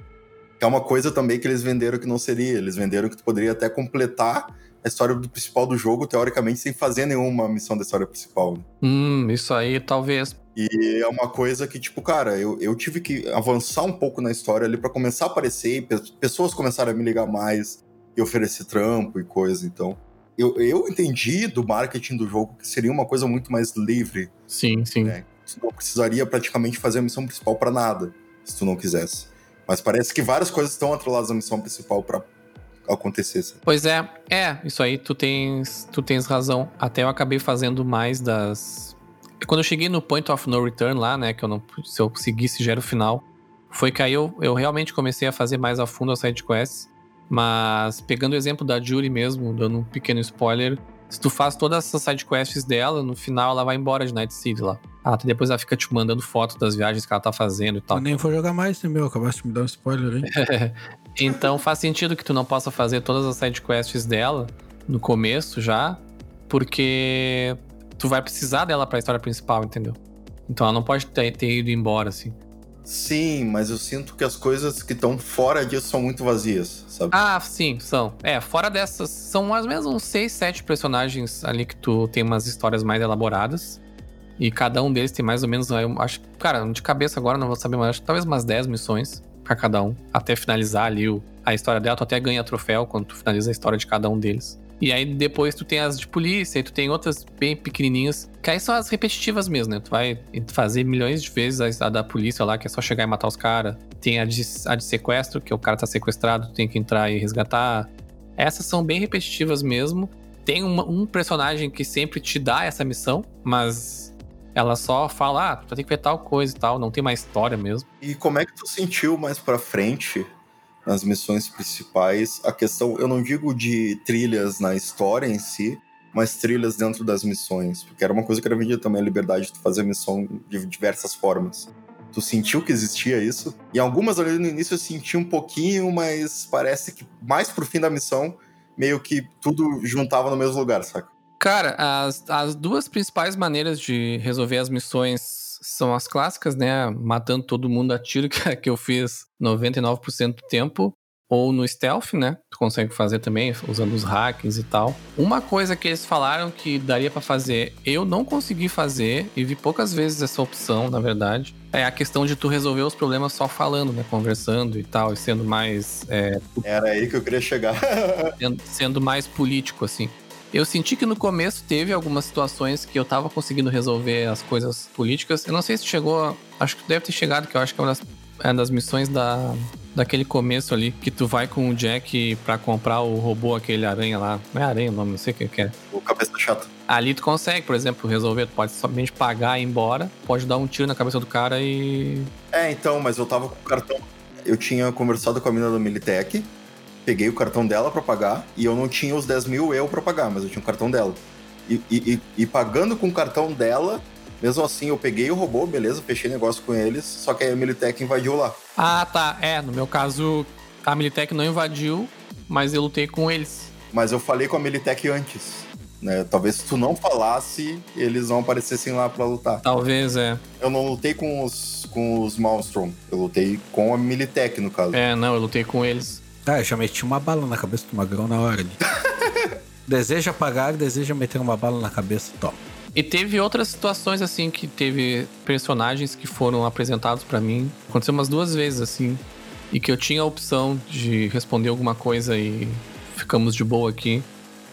Que é uma coisa também que eles venderam que não seria. Eles venderam que tu poderia até completar a história do principal do jogo, teoricamente, sem fazer nenhuma missão da história principal. né? Hum, isso aí talvez. E é uma coisa que, tipo, cara, eu, eu tive que avançar um pouco na história ali pra começar a aparecer, e pe- pessoas começaram a me ligar mais e oferecer trampo e coisa. Então, eu, eu entendi do marketing do jogo que seria uma coisa muito mais livre. Sim, sim. É. Tu não precisaria praticamente fazer a missão principal pra nada, se tu não quisesse. Mas parece que várias coisas estão atreladas à missão principal pra acontecer. sabe? Pois é, é, isso aí tu tens, tu tens razão. Até eu acabei fazendo mais das quando eu cheguei no Point of No Return lá, né? Que eu não. Se eu seguisse já era o final. Foi que aí eu, eu realmente comecei a fazer mais a fundo as sidequests. Mas pegando o exemplo da Julie mesmo, dando um pequeno spoiler, se tu faz todas essas sidequests dela, no final ela vai embora de Night City lá. Ah, depois ela fica te mandando foto das viagens que ela tá fazendo e tal. Eu nem vou jogar mais, né, meu? Acabaste de me dar um spoiler aí. então faz sentido que tu não possa fazer todas as sidequests dela no começo já, porque tu vai precisar dela pra história principal, entendeu? Então ela não pode ter, ter ido embora, assim. Sim, mas eu sinto que as coisas que estão fora disso são muito vazias, sabe? Ah, sim, são. É, fora dessas, são mais ou menos uns 6, 7 personagens ali que tu tem umas histórias mais elaboradas. E cada um deles tem mais ou menos, eu acho, cara, de cabeça agora não vou saber, mas acho que talvez umas 10 missões pra cada um. Até finalizar ali o, a história dela, tu até ganha troféu quando tu finaliza a história de cada um deles. E aí depois tu tem as de polícia e tu tem outras bem pequenininhas, que aí são as repetitivas mesmo, né? Tu vai fazer milhões de vezes a da polícia lá, que é só chegar e matar os caras. Tem a de, a de sequestro, que o cara tá sequestrado, tu tem que entrar e resgatar. Essas são bem repetitivas mesmo. Tem uma, um personagem que sempre te dá essa missão, mas ela só fala, ah, tu tem que ver tal coisa e tal, não tem mais história mesmo. E como é que tu sentiu mais pra frente nas missões principais. A questão, eu não digo de trilhas na história em si, mas trilhas dentro das missões. Porque era uma coisa que era vendida também, a liberdade de fazer missão de diversas formas. Tu sentiu que existia isso? E algumas ali no início eu senti um pouquinho, mas parece que mais pro fim da missão, meio que tudo juntava no mesmo lugar, saca? Cara, as, as duas principais maneiras de resolver as missões são as clássicas, né? Matando todo mundo a tiro, que eu fiz 99% do tempo. Ou no stealth, né? Tu consegue fazer também, usando os hacks e tal. Uma coisa que eles falaram que daria para fazer, eu não consegui fazer, e vi poucas vezes essa opção, na verdade, é a questão de tu resolver os problemas só falando, né? Conversando e tal, e sendo mais. É... Era aí que eu queria chegar. sendo mais político, assim. Eu senti que no começo teve algumas situações que eu tava conseguindo resolver as coisas políticas. Eu não sei se chegou. Acho que deve ter chegado, que eu acho que é uma das, é das missões da, daquele começo ali, que tu vai com o Jack pra comprar o robô, aquele aranha lá. Não é aranha o nome, não sei o que, é. O cabeça chata. Ali tu consegue, por exemplo, resolver. Tu pode somente pagar e ir embora, pode dar um tiro na cabeça do cara e. É, então, mas eu tava com o cartão. Eu tinha conversado com a menina do Militech peguei o cartão dela para pagar e eu não tinha os 10 mil eu para pagar, mas eu tinha o cartão dela. E, e, e, pagando com o cartão dela, mesmo assim eu peguei o robô, beleza, fechei negócio com eles, só que aí a Militech invadiu lá. Ah, tá. É, no meu caso, a Militech não invadiu, mas eu lutei com eles. Mas eu falei com a Militech antes. Né? Talvez se tu não falasse, eles não aparecessem lá para lutar. Talvez, é. Eu não lutei com os, com os Maelstrom, eu lutei com a Militech, no caso. É, não, eu lutei com eles. Ah, eu já meti uma bala na cabeça do magrão na hora ali. deseja pagar, deseja meter uma bala na cabeça, toma. E teve outras situações assim que teve personagens que foram apresentados para mim. Aconteceu umas duas vezes assim. E que eu tinha a opção de responder alguma coisa e ficamos de boa aqui.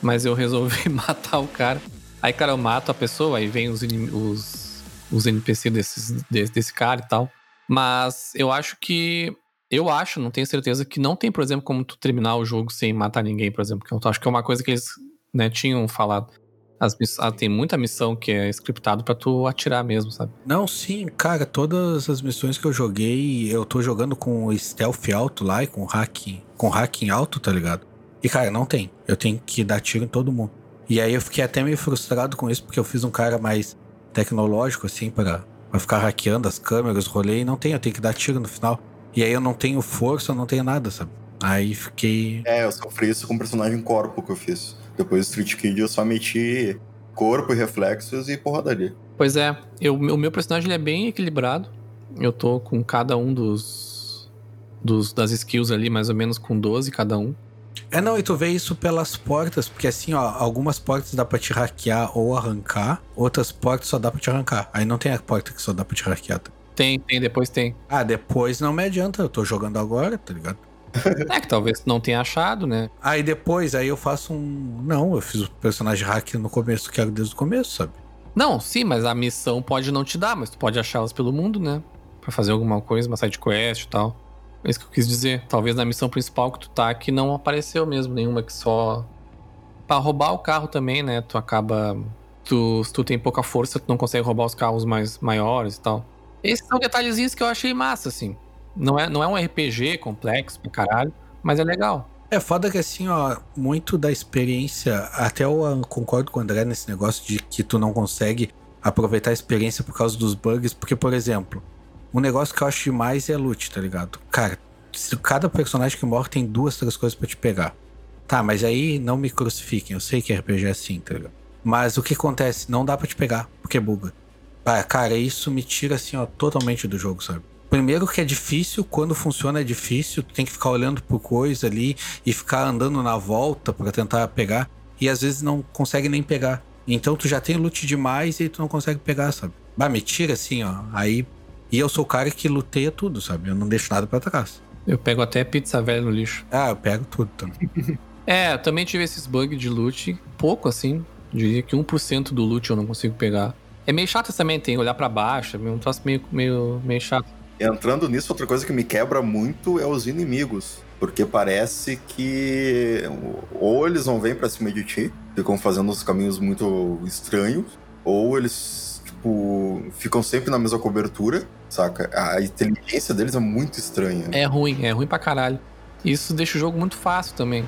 Mas eu resolvi matar o cara. Aí, cara, eu mato a pessoa, aí vem os, os, os NPC desses, desse, desse cara e tal. Mas eu acho que eu acho, não tenho certeza, que não tem, por exemplo, como tu terminar o jogo sem matar ninguém, por exemplo. Que eu acho que é uma coisa que eles né, tinham falado. As, ah, tem muita missão que é scriptado para tu atirar mesmo, sabe? Não, sim, cara, todas as missões que eu joguei, eu tô jogando com stealth alto lá e com hack, com hacking alto, tá ligado? E cara, não tem. Eu tenho que dar tiro em todo mundo. E aí eu fiquei até meio frustrado com isso porque eu fiz um cara mais tecnológico assim para ficar hackeando as câmeras, rolei e não tem, eu tenho que dar tiro no final. E aí eu não tenho força, eu não tenho nada, sabe? Aí fiquei. É, eu sofri isso com o personagem corpo que eu fiz. Depois do Street Kid eu só meti corpo e reflexos e porradaria. Pois é, eu, o meu personagem é bem equilibrado. Eu tô com cada um dos, dos das skills ali, mais ou menos com 12 cada um. É, não, e tu vê isso pelas portas, porque assim, ó, algumas portas dá pra te hackear ou arrancar, outras portas só dá pra te arrancar. Aí não tem a porta que só dá pra te hackear. Tem, tem, depois tem. Ah, depois não me adianta, eu tô jogando agora, tá ligado? É que talvez não tenha achado, né? Aí depois, aí eu faço um. Não, eu fiz o personagem hack no começo, quero desde o começo, sabe? Não, sim, mas a missão pode não te dar, mas tu pode achá-las pelo mundo, né? Pra fazer alguma coisa, uma side quest e tal. É isso que eu quis dizer. Talvez na missão principal que tu tá aqui não apareceu mesmo nenhuma que só. Pra roubar o carro também, né? Tu acaba tu, se tu tem pouca força, tu não consegue roubar os carros mais maiores e tal. Esses são detalhezinhos que eu achei massa, assim. Não é, não é um RPG complexo pra caralho, mas é legal. É foda que assim, ó, muito da experiência, até eu ah, concordo com o André nesse negócio de que tu não consegue aproveitar a experiência por causa dos bugs, porque, por exemplo, um negócio que eu acho demais é loot, tá ligado? Cara, cada personagem que morre tem duas, três coisas para te pegar. Tá, mas aí não me crucifiquem, eu sei que RPG é assim, tá ligado? Mas o que acontece? Não dá para te pegar, porque buga. Ah, cara, isso me tira assim, ó, totalmente do jogo, sabe? Primeiro que é difícil, quando funciona é difícil, tu tem que ficar olhando por coisa ali e ficar andando na volta para tentar pegar, e às vezes não consegue nem pegar. Então tu já tem loot demais e tu não consegue pegar, sabe? Bah, me tira assim, ó. Aí. E eu sou o cara que luteia tudo, sabe? Eu não deixo nada para trás. Eu pego até pizza velha no lixo. Ah, eu pego tudo também. é, eu também tive esses bugs de loot, pouco assim. Diria que 1% do loot eu não consigo pegar. É meio chato também, tem que olhar para baixo, é um troço meio, meio, meio chato. Entrando nisso, outra coisa que me quebra muito é os inimigos. Porque parece que ou eles não vêm pra cima de ti, ficam fazendo uns caminhos muito estranhos, ou eles, tipo, ficam sempre na mesma cobertura, saca? A inteligência deles é muito estranha. É ruim, é ruim pra caralho. Isso deixa o jogo muito fácil também.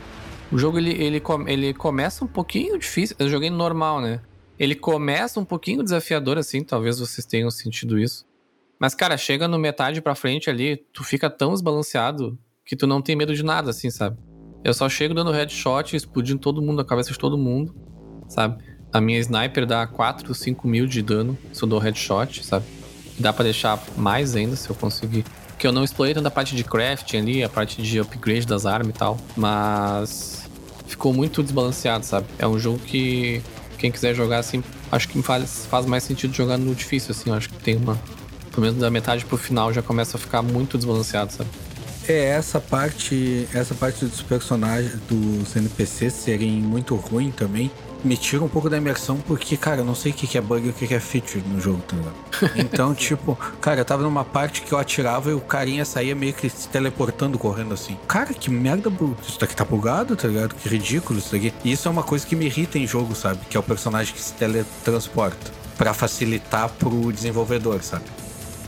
O jogo ele, ele, ele começa um pouquinho difícil. Eu joguei normal, né? Ele começa um pouquinho desafiador, assim, talvez vocês tenham sentido isso. Mas, cara, chega no metade pra frente ali, tu fica tão desbalanceado que tu não tem medo de nada, assim, sabe? Eu só chego dando headshot, explodindo todo mundo, a cabeça de todo mundo, sabe? A minha sniper dá 4, 5 mil de dano se eu dou headshot, sabe? Dá pra deixar mais ainda se eu conseguir. Porque eu não explorei tanto a parte de crafting ali, a parte de upgrade das armas e tal. Mas ficou muito desbalanceado, sabe? É um jogo que quem quiser jogar assim, acho que faz, faz mais sentido jogar no difícil, assim. Acho que tem uma pelo menos da metade pro final já começa a ficar muito desbalanceado, sabe? É, essa parte, essa parte dos personagens, dos NPCs serem muito ruim também, me tira um pouco da imersão, porque, cara, eu não sei o que é bug e o que é feature no jogo, tá ligado? Então, tipo, cara, eu tava numa parte que eu atirava e o carinha saía meio que se teleportando, correndo assim. Cara, que merda, isso daqui tá bugado, tá ligado? Que ridículo isso daqui. E isso é uma coisa que me irrita em jogo, sabe? Que é o personagem que se teletransporta. para facilitar pro desenvolvedor, sabe?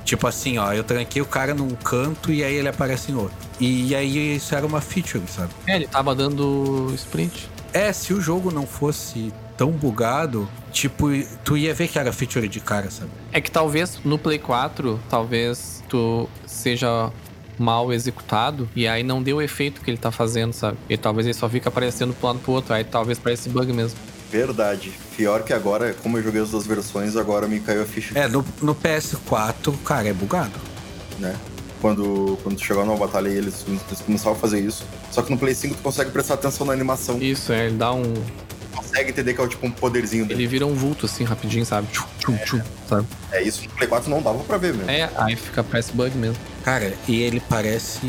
Tipo assim, ó, eu tranquei o cara num canto e aí ele aparece em outro. E aí isso era uma feature, sabe? É, ele tava dando sprint. É, se o jogo não fosse tão bugado, tipo, tu ia ver que era feature de cara, sabe? É que talvez no Play 4, talvez tu seja mal executado e aí não deu o efeito que ele tá fazendo, sabe? E talvez ele só fica aparecendo pro lado pro outro, aí talvez pareça bug mesmo. Verdade. Pior que agora, como eu joguei as duas versões, agora me caiu a ficha. É, no, no PS4, cara, é bugado. Né? Quando, quando chegar numa batalha e eles, eles começaram a fazer isso. Só que no Play 5 tu consegue prestar atenção na animação. Isso, é, ele dá um. Consegue entender que é tipo um poderzinho dele. Ele vira um vulto assim, rapidinho, sabe? Tchum, tchum, é, tchum, sabe? É isso, no Play 4 não dava pra ver mesmo. É, aí fica parece bug mesmo. Cara, e ele parece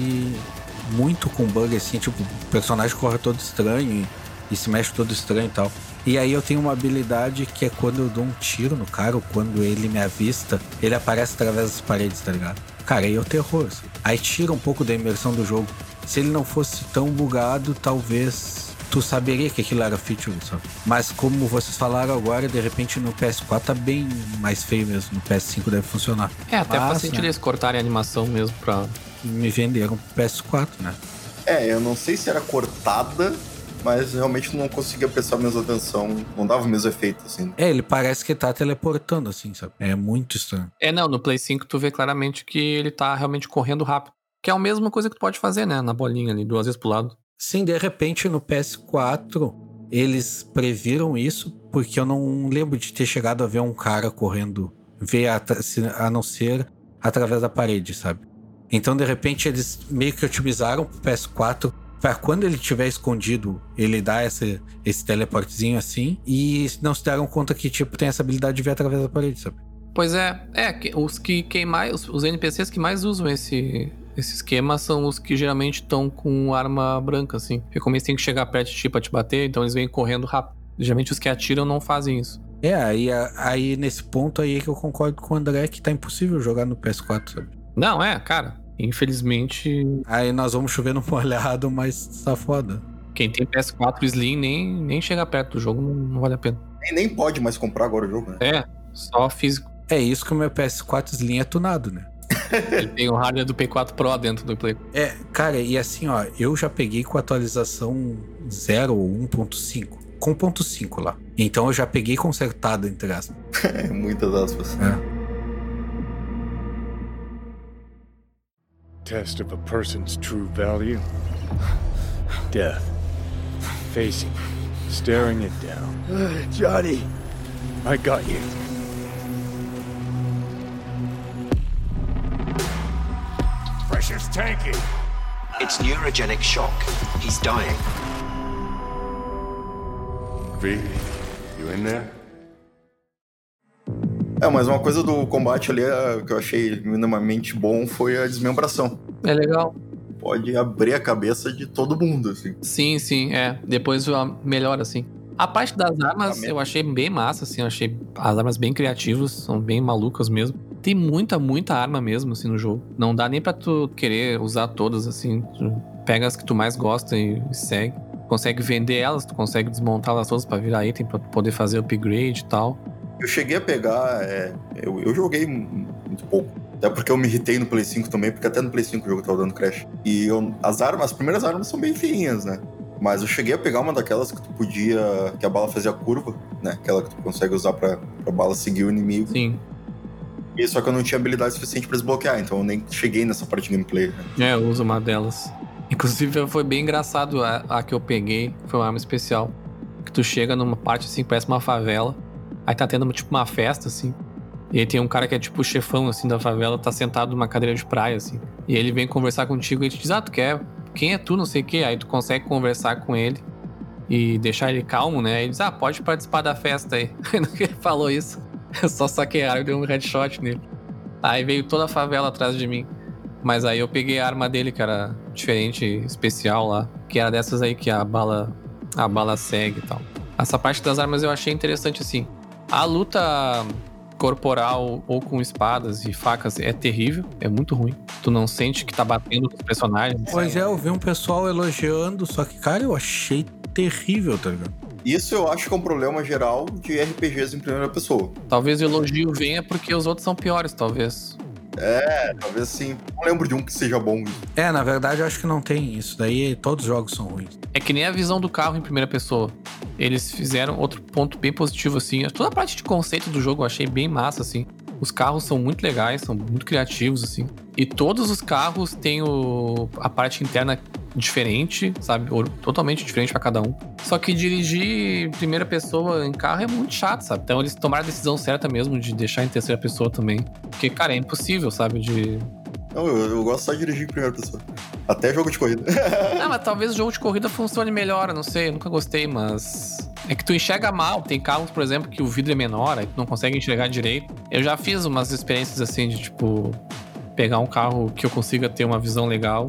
muito com bug assim, tipo, o personagem corre todo estranho e, e se mexe todo estranho e tal. E aí eu tenho uma habilidade que é quando eu dou um tiro no cara, ou quando ele me avista, ele aparece através das paredes, tá ligado? Cara, aí é o terror. Assim. Aí tira um pouco da imersão do jogo. Se ele não fosse tão bugado, talvez tu saberia que aquilo era feature, sabe? Mas como vocês falaram agora, de repente no PS4 tá bem mais feio mesmo. No PS5 deve funcionar. É, até Mas, faz sentido né? eles cortarem a animação mesmo pra. Me venderam pro PS4, né? É, eu não sei se era cortada mas realmente não conseguia prestar a mesma atenção, não dava o mesmo efeito, assim. É, ele parece que tá teleportando, assim, sabe? É muito estranho. É, não, no Play 5 tu vê claramente que ele tá realmente correndo rápido. Que é a mesma coisa que tu pode fazer, né? Na bolinha ali, duas vezes pro lado. Sim, de repente no PS4 eles previram isso, porque eu não lembro de ter chegado a ver um cara correndo, ver a, a não ser através da parede, sabe? Então, de repente, eles meio que otimizaram pro PS4 para quando ele tiver escondido, ele dá esse, esse teleportezinho assim. E não se deram conta que, tipo, tem essa habilidade de ver através da parede, sabe? Pois é, é, os que quem mais, os, NPCs que mais usam esse, esse esquema são os que geralmente estão com arma branca, assim. Porque como eles têm que chegar perto de ti pra te bater, então eles vêm correndo rápido. Geralmente os que atiram não fazem isso. É, aí, aí nesse ponto aí é que eu concordo com o André que tá impossível jogar no PS4, sabe? Não, é, cara. Infelizmente. Aí nós vamos chover no molhado, mas tá foda. Quem tem PS4 Slim nem, nem chega perto do jogo, não, não vale a pena. Nem, nem pode mais comprar agora o jogo, né? É, só físico. É isso que o meu PS4 Slim é tunado, né? Ele tem o hardware do P4 Pro dentro do Play. É, cara, e assim, ó, eu já peguei com atualização 0 ou 1.5. Com 1.5 lá. Então eu já peguei consertado, entre aspas. Muitas aspas. É. Test of a person's true value. Death. Facing. Staring it down. Johnny. I got you. Pressure's tanking! It's neurogenic shock. He's dying. V, you in there? É, mas uma coisa do combate ali é, que eu achei minimamente bom foi a desmembração. É legal. Pode abrir a cabeça de todo mundo, assim. Sim, sim, é. Depois melhora, assim. A parte das armas eu achei bem massa, assim. Eu achei as armas bem criativas, são bem malucas mesmo. Tem muita, muita arma mesmo, assim, no jogo. Não dá nem pra tu querer usar todas, assim. Tu pega as que tu mais gosta e segue. Consegue vender elas, tu consegue desmontá-las todas pra virar item, pra poder fazer upgrade e tal. Eu cheguei a pegar. é, eu, eu joguei mu- muito pouco. Até porque eu me irritei no Play 5 também, porque até no Play 5 o jogo tava dando crash. E eu- as armas, as primeiras armas são bem feinhas, né? Mas eu cheguei a pegar uma daquelas que tu podia. que a bala fazia curva, né? Aquela que tu consegue usar pra, pra bala seguir o inimigo. Sim. E só que eu não tinha habilidade suficiente pra desbloquear, então eu nem cheguei nessa parte de gameplay. Né? É, eu uso uma delas. Inclusive, foi bem engraçado a, a que eu peguei. Foi uma arma especial. Que tu chega numa parte assim, parece uma favela. Aí tá tendo tipo uma festa, assim. E aí tem um cara que é tipo chefão, assim, da favela, tá sentado numa cadeira de praia, assim. E ele vem conversar contigo e te diz, ah, tu quer? Quem é tu? Não sei o quê. Aí tu consegue conversar com ele e deixar ele calmo, né? Aí ele diz, ah, pode participar da festa aí. Ele falou isso, eu só saquei a arma e dei um headshot nele. Aí veio toda a favela atrás de mim. Mas aí eu peguei a arma dele, que era diferente, especial lá. Que era dessas aí que a bala, a bala segue e tal. Essa parte das armas eu achei interessante, assim. A luta corporal ou com espadas e facas é terrível, é muito ruim. Tu não sente que tá batendo nos personagens. Pois é, eu vi um pessoal elogiando, só que, cara, eu achei terrível, tá ligado? Isso eu acho que é um problema geral de RPGs em primeira pessoa. Talvez o elogio venha porque os outros são piores, talvez. É, talvez assim. Não lembro de um que seja bom. É, na verdade, eu acho que não tem isso. Daí todos os jogos são ruins. É que nem a visão do carro em primeira pessoa. Eles fizeram outro ponto bem positivo, assim. Toda a parte de conceito do jogo eu achei bem massa, assim. Os carros são muito legais, são muito criativos, assim. E todos os carros têm o, a parte interna diferente, sabe? Totalmente diferente pra cada um. Só que dirigir primeira pessoa em carro é muito chato, sabe? Então eles tomaram a decisão certa mesmo de deixar em terceira pessoa também. Porque, cara, é impossível, sabe? De. Não, eu, eu gosto só de dirigir em primeira pessoa. Até jogo de corrida. Não, mas talvez o jogo de corrida funcione melhor, eu não sei, eu nunca gostei, mas. É que tu enxerga mal. Tem carros, por exemplo, que o vidro é menor, aí tu não consegue enxergar direito. Eu já fiz umas experiências assim de tipo. Pegar um carro que eu consiga ter uma visão legal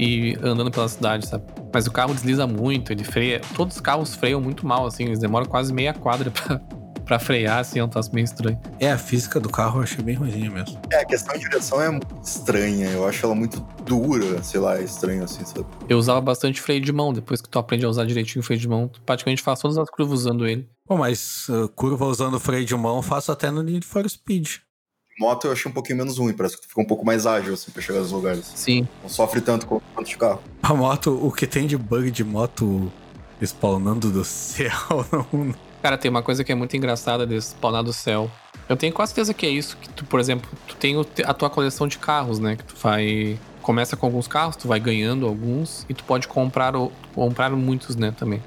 e andando pela cidade, sabe? Mas o carro desliza muito, ele freia. Todos os carros freiam muito mal, assim, eles demoram quase meia quadra pra, pra frear, assim, é um troço meio estranho. É, a física do carro eu achei bem ruimzinha mesmo. É, a questão de direção é muito estranha. Eu acho ela muito dura, sei lá, é estranho assim, sabe? Eu usava bastante freio de mão, depois que tu aprende a usar direitinho o freio de mão, tu praticamente faz todas as curvas usando ele. Pô, mas uh, curva usando freio de mão eu faço até no Need for Speed. Moto eu achei um pouquinho menos ruim, parece que tu fica um pouco mais ágil, assim, pra chegar nos lugares. Sim, Não sofre tanto quanto quanto de carro. A moto, o que tem de bug de moto spawnando do céu, não. Cara, tem uma coisa que é muito engraçada desse spawnar do céu. Eu tenho quase certeza que é isso, que tu, por exemplo, tu tem o te- a tua coleção de carros, né? Que tu vai. Começa com alguns carros, tu vai ganhando alguns e tu pode comprar, o- comprar muitos, né, também.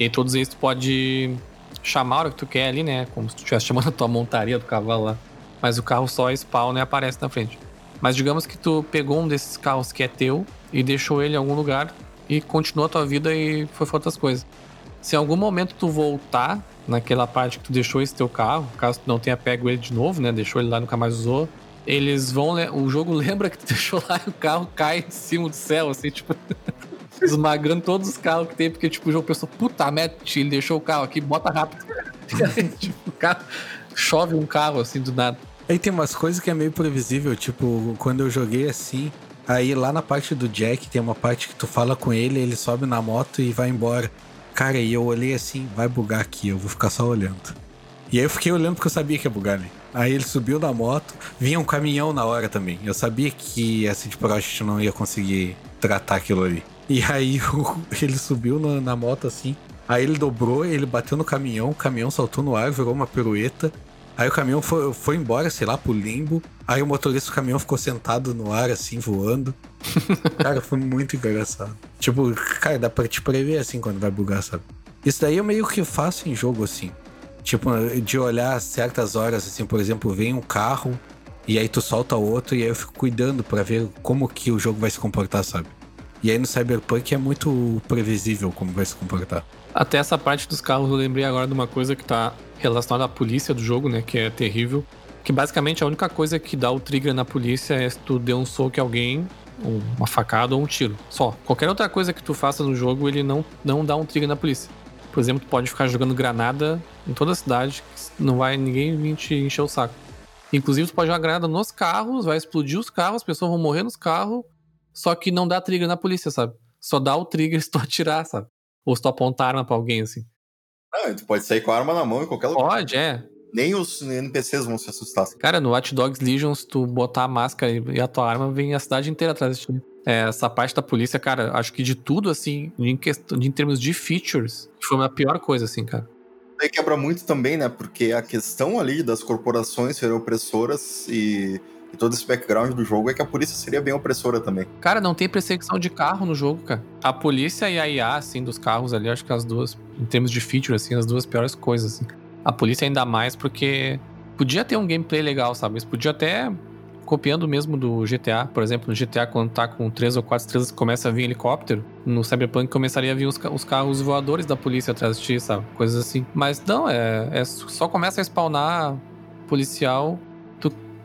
E aí todos eles tu pode chamar a hora que tu quer ali, né? Como se tu estivesse chamando a tua montaria do cavalo lá. Mas o carro só spawna e aparece na frente. Mas digamos que tu pegou um desses carros que é teu e deixou ele em algum lugar e continuou a tua vida e foi pra outras coisas. Se em algum momento tu voltar naquela parte que tu deixou esse teu carro, caso tu não tenha pego ele de novo, né? Deixou ele lá e nunca mais usou. Eles vão. O jogo lembra que tu deixou lá e o carro cai em cima do céu, assim, tipo. esmagrando todos os carros que tem, porque, tipo, o jogo pensou, puta merda, ele deixou o carro aqui, bota rápido. tipo, o carro. Chove um carro assim do nada. Aí tem umas coisas que é meio previsível, tipo, quando eu joguei assim, aí lá na parte do Jack tem uma parte que tu fala com ele, ele sobe na moto e vai embora. Cara, e eu olhei assim, vai bugar aqui, eu vou ficar só olhando. E aí eu fiquei olhando porque eu sabia que ia bugar ali. Aí ele subiu da moto, vinha um caminhão na hora também. Eu sabia que essa de gente não ia conseguir tratar aquilo ali. E aí ele subiu na, na moto assim. Aí ele dobrou, ele bateu no caminhão, o caminhão saltou no ar, virou uma pirueta. Aí o caminhão foi, foi embora, sei lá, pro limbo. Aí o motorista do caminhão ficou sentado no ar, assim, voando. cara, foi muito engraçado. Tipo, cara, dá pra te prever assim quando vai bugar, sabe? Isso daí eu meio que faço em jogo, assim. Tipo, de olhar certas horas, assim, por exemplo, vem um carro e aí tu solta outro e aí eu fico cuidando para ver como que o jogo vai se comportar, sabe? E aí no Cyberpunk é muito previsível como vai se comportar. Até essa parte dos carros eu lembrei agora de uma coisa que tá relacionada à polícia do jogo, né? Que é terrível. Que basicamente a única coisa que dá o trigger na polícia é se tu der um soco em alguém, uma facada ou um tiro. Só. Qualquer outra coisa que tu faça no jogo, ele não, não dá um trigger na polícia. Por exemplo, tu pode ficar jogando granada em toda a cidade, não vai ninguém vir te encher o saco. Inclusive, tu pode jogar granada nos carros, vai explodir os carros, as pessoas vão morrer nos carros, só que não dá trigger na polícia, sabe? Só dá o trigger se tu atirar, sabe? Ou se tu apontar arma pra alguém, assim. Ah, tu pode sair com a arma na mão em qualquer lugar. Pode, é. Nem os NPCs vão se assustar. Assim. Cara, no Watch Dogs Legion, se tu botar a máscara e a tua arma, vem a cidade inteira atrás de ti. É, essa parte da polícia, cara, acho que de tudo, assim, em, questão, em termos de features, foi a pior coisa, assim, cara. Aí quebra muito também, né? Porque a questão ali das corporações serem opressoras e e todo esse background do jogo é que a polícia seria bem opressora também. Cara, não tem perseguição de carro no jogo, cara. A polícia e a IA, assim, dos carros ali, acho que as duas, em termos de feature, assim, as duas piores coisas, assim. A polícia ainda mais porque podia ter um gameplay legal, sabe? Mas podia até copiando mesmo do GTA, por exemplo, no GTA quando tá com três ou quatro estrelas começa a vir helicóptero, no Cyberpunk começaria a vir os, os, carros voadores da polícia atrás de ti, sabe? Coisas assim. Mas não, é, é só começa a spawnar policial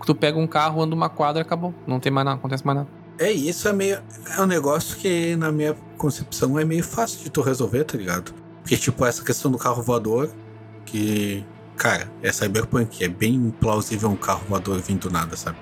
tu pega um carro, anda uma quadra, acabou. Não tem mais nada, acontece mais nada. É, isso é meio. É um negócio que, na minha concepção, é meio fácil de tu resolver, tá ligado? Porque, tipo, essa questão do carro voador, que. Cara, é cyberpunk, é bem plausível um carro voador vindo do nada, sabe?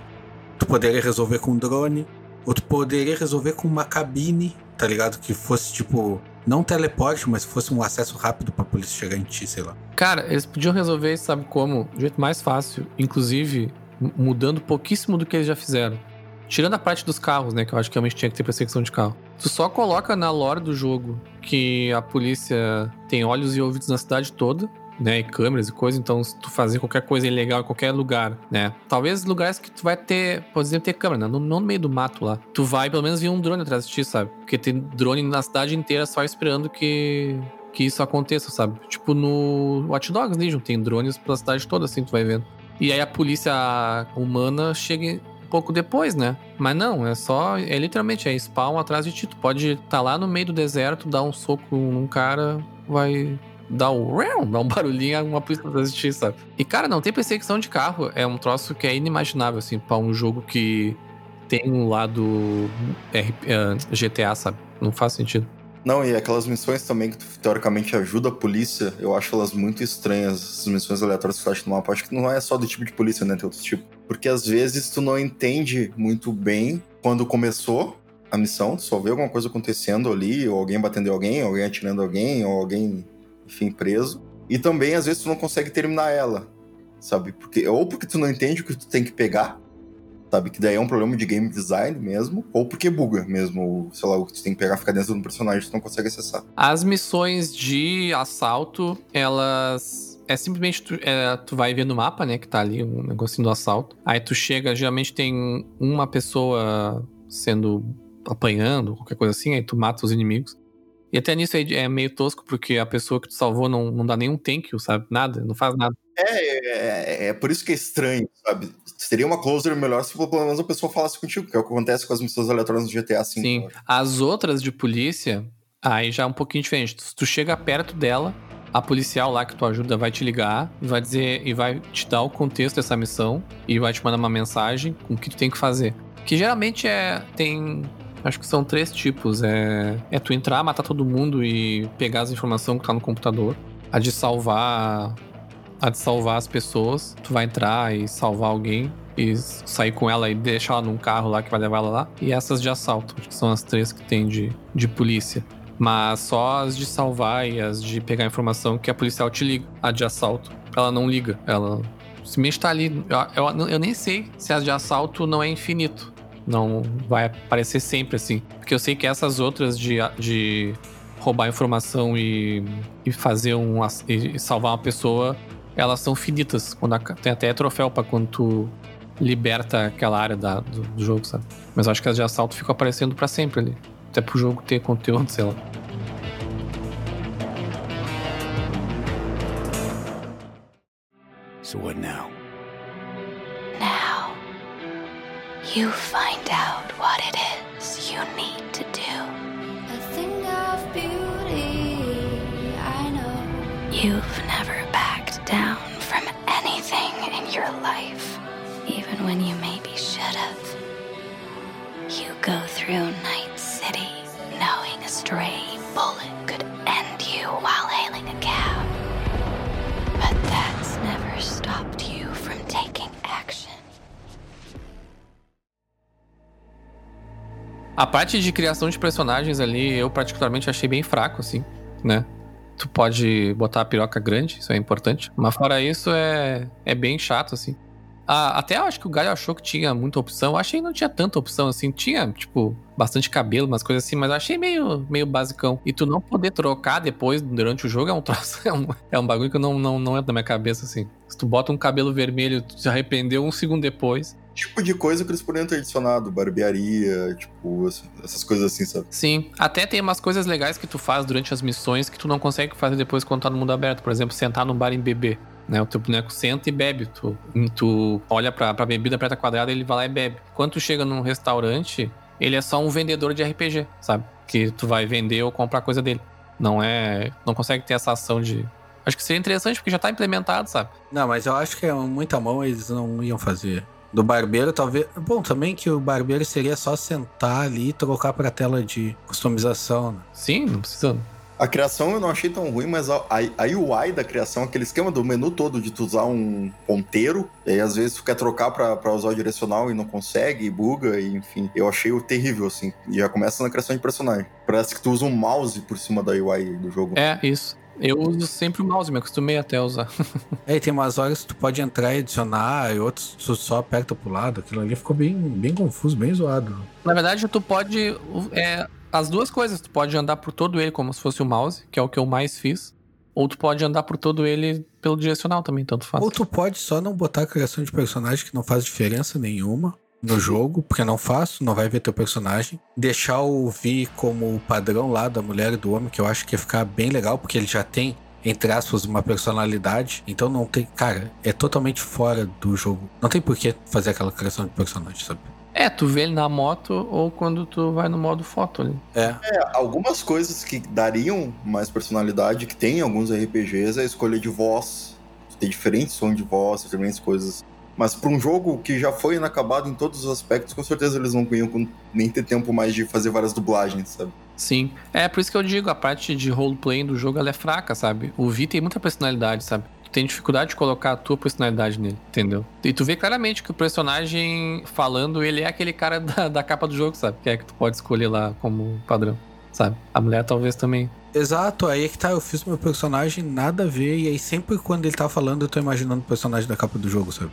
Tu poderia resolver com um drone, ou tu poderia resolver com uma cabine, tá ligado? Que fosse, tipo, não teleporte, mas fosse um acesso rápido pra polícia chegar em ti, sei lá. Cara, eles podiam resolver sabe como? Do jeito mais fácil. Inclusive, mudando pouquíssimo do que eles já fizeram. Tirando a parte dos carros, né? Que eu acho que realmente tinha que ter perseguição de carro. Tu só coloca na lore do jogo que a polícia tem olhos e ouvidos na cidade toda, né? E câmeras e coisa. Então, se tu fazer qualquer coisa ilegal em qualquer lugar, né? Talvez lugares que tu vai ter, por exemplo, ter câmera, né? Não, não no meio do mato lá. Tu vai pelo menos vir um drone atrás de ti, sabe? Porque tem drone na cidade inteira só esperando que que isso aconteça, sabe? Tipo no Watch Dogs Legion, tem drones pela cidade toda, assim, tu vai vendo. E aí a polícia humana chega pouco depois, né? Mas não, é só. É literalmente, é spawn atrás de ti. Tu pode estar tá lá no meio do deserto, dar um soco num cara, vai dar um, dar um barulhinho, uma polícia atrás de ti, sabe? E cara, não tem perseguição de carro. É um troço que é inimaginável, assim, pra um jogo que tem um lado GTA, sabe? Não faz sentido. Não, e aquelas missões também que teoricamente ajuda a polícia, eu acho elas muito estranhas, essas missões aleatórias que tu acha no mapa. Acho que não é só do tipo de polícia, né? Tem outros tipos. Porque às vezes tu não entende muito bem quando começou a missão, tu só vê alguma coisa acontecendo ali, ou alguém batendo alguém, ou alguém atirando alguém, ou alguém, enfim, preso. E também, às vezes, tu não consegue terminar ela, sabe? Porque, ou porque tu não entende o que tu tem que pegar, sabe? Que daí é um problema de game design mesmo, ou porque buga mesmo, sei lá, o que tu tem que pegar ficar dentro de um personagem tu não consegue acessar. As missões de assalto, elas é simplesmente tu, é, tu vai ver no mapa, né, que tá ali um negocinho do assalto. Aí tu chega, geralmente tem uma pessoa sendo apanhando, qualquer coisa assim, aí tu mata os inimigos. E até nisso é meio tosco, porque a pessoa que tu salvou não, não dá nenhum thank you, sabe? Nada, não faz nada. É, é, é, por isso que é estranho, sabe? Seria uma closer melhor se pelo menos a pessoa falasse contigo, que é o que acontece com as missões aleatórias no GTA V. Sim. Né? As outras de polícia, aí já é um pouquinho diferente. Se tu chega perto dela, a policial lá que tu ajuda vai te ligar e vai dizer e vai te dar o contexto dessa missão e vai te mandar uma mensagem com o que tu tem que fazer. Que geralmente é tem Acho que são três tipos. É, é tu entrar, matar todo mundo e pegar as informações que tá no computador. A de salvar. A de salvar as pessoas. Tu vai entrar e salvar alguém. E sair com ela e deixar ela num carro lá que vai levar ela lá. E essas de assalto. Que são as três que tem de, de polícia. Mas só as de salvar e as de pegar informação que a policial te liga. A de assalto, ela não liga. Ela simplesmente tá ali. Eu, eu, eu nem sei se as de assalto não é infinito. Não vai aparecer sempre assim. Porque eu sei que essas outras de, de roubar informação e, e fazer um. e salvar uma pessoa, elas são finitas. Quando a, tem até troféu para quando tu liberta aquela área da, do, do, jogo, sabe? Mas eu acho que as de assalto ficam aparecendo para sempre ali. Até pro jogo ter conteúdo, sei lá. So what now? Now, you find out what it is you need to do. A thing of beauty, I know. You've never anything in your life, even when you maybe should have. You go through Night City knowing a stray bullet could end you while hailing a cab. But that's never stopped you from taking action. A parte de criação de personagens ali, eu particularmente achei bem fraco, assim, né? Tu pode botar a piroca grande, isso é importante. Mas fora isso, é, é bem chato, assim. Ah, até eu acho que o Gaio achou que tinha muita opção. Eu achei que não tinha tanta opção, assim. Tinha, tipo, bastante cabelo, umas coisas assim, mas achei meio, meio basicão. E tu não poder trocar depois, durante o jogo, é um troço. É um, é um bagulho que não, não, não entra na minha cabeça, assim. Se tu bota um cabelo vermelho, tu se arrependeu um segundo depois tipo de coisa que eles poderiam ter adicionado, barbearia, tipo, essas coisas assim, sabe? Sim, até tem umas coisas legais que tu faz durante as missões que tu não consegue fazer depois quando tá no mundo aberto. Por exemplo, sentar num bar e beber. Né, o teu boneco senta e bebe. Tu, tu olha pra, pra bebida, aperta quadrada ele vai lá e bebe. Quando tu chega num restaurante, ele é só um vendedor de RPG, sabe? Que tu vai vender ou comprar coisa dele. Não é. Não consegue ter essa ação de. Acho que seria interessante porque já tá implementado, sabe? Não, mas eu acho que é muita mão eles não iam fazer. Do barbeiro, talvez. Bom, também que o barbeiro seria só sentar ali e trocar pra tela de customização. Né? Sim, não precisa. A criação eu não achei tão ruim, mas a, a, UI da criação, aquele esquema do menu todo de tu usar um ponteiro, e aí às vezes tu quer trocar pra, pra usar o direcional e não consegue, buga, e enfim. Eu achei o terrível, assim. E já começa na criação de personagem. Parece que tu usa um mouse por cima da UI do jogo. É, isso. Eu uso sempre o mouse, me acostumei até a usar. é, e tem umas horas que tu pode entrar e adicionar, e outros tu só aperta pro lado. Aquilo ali ficou bem, bem confuso, bem zoado. Na verdade, tu pode. É, as duas coisas. Tu pode andar por todo ele como se fosse o mouse, que é o que eu mais fiz. Ou tu pode andar por todo ele pelo direcional também, tanto faz. Ou tu pode só não botar a criação de personagem, que não faz diferença nenhuma no jogo, porque não faço, não vai ver teu personagem. Deixar o Vi como o padrão lá da mulher e do homem, que eu acho que ia ficar bem legal, porque ele já tem, entre aspas, uma personalidade. Então não tem. Cara, é totalmente fora do jogo. Não tem por que fazer aquela criação de personagem, sabe? É, tu vê ele na moto ou quando tu vai no modo foto ali. É. é. algumas coisas que dariam mais personalidade, que tem em alguns RPGs, é a escolha de voz. Tem diferentes sons de voz, diferentes coisas. Mas para um jogo que já foi inacabado em todos os aspectos, com certeza eles não iam nem ter tempo mais de fazer várias dublagens, sabe? Sim. É por isso que eu digo, a parte de roleplay do jogo ela é fraca, sabe? O Vi tem muita personalidade, sabe? Tu tem dificuldade de colocar a tua personalidade nele, entendeu? E tu vê claramente que o personagem falando, ele é aquele cara da, da capa do jogo, sabe? Que é que tu pode escolher lá como padrão, sabe? A mulher talvez também. Exato, aí é que tá, eu fiz meu personagem nada a ver, e aí sempre quando ele tá falando, eu tô imaginando o personagem da capa do jogo, sabe?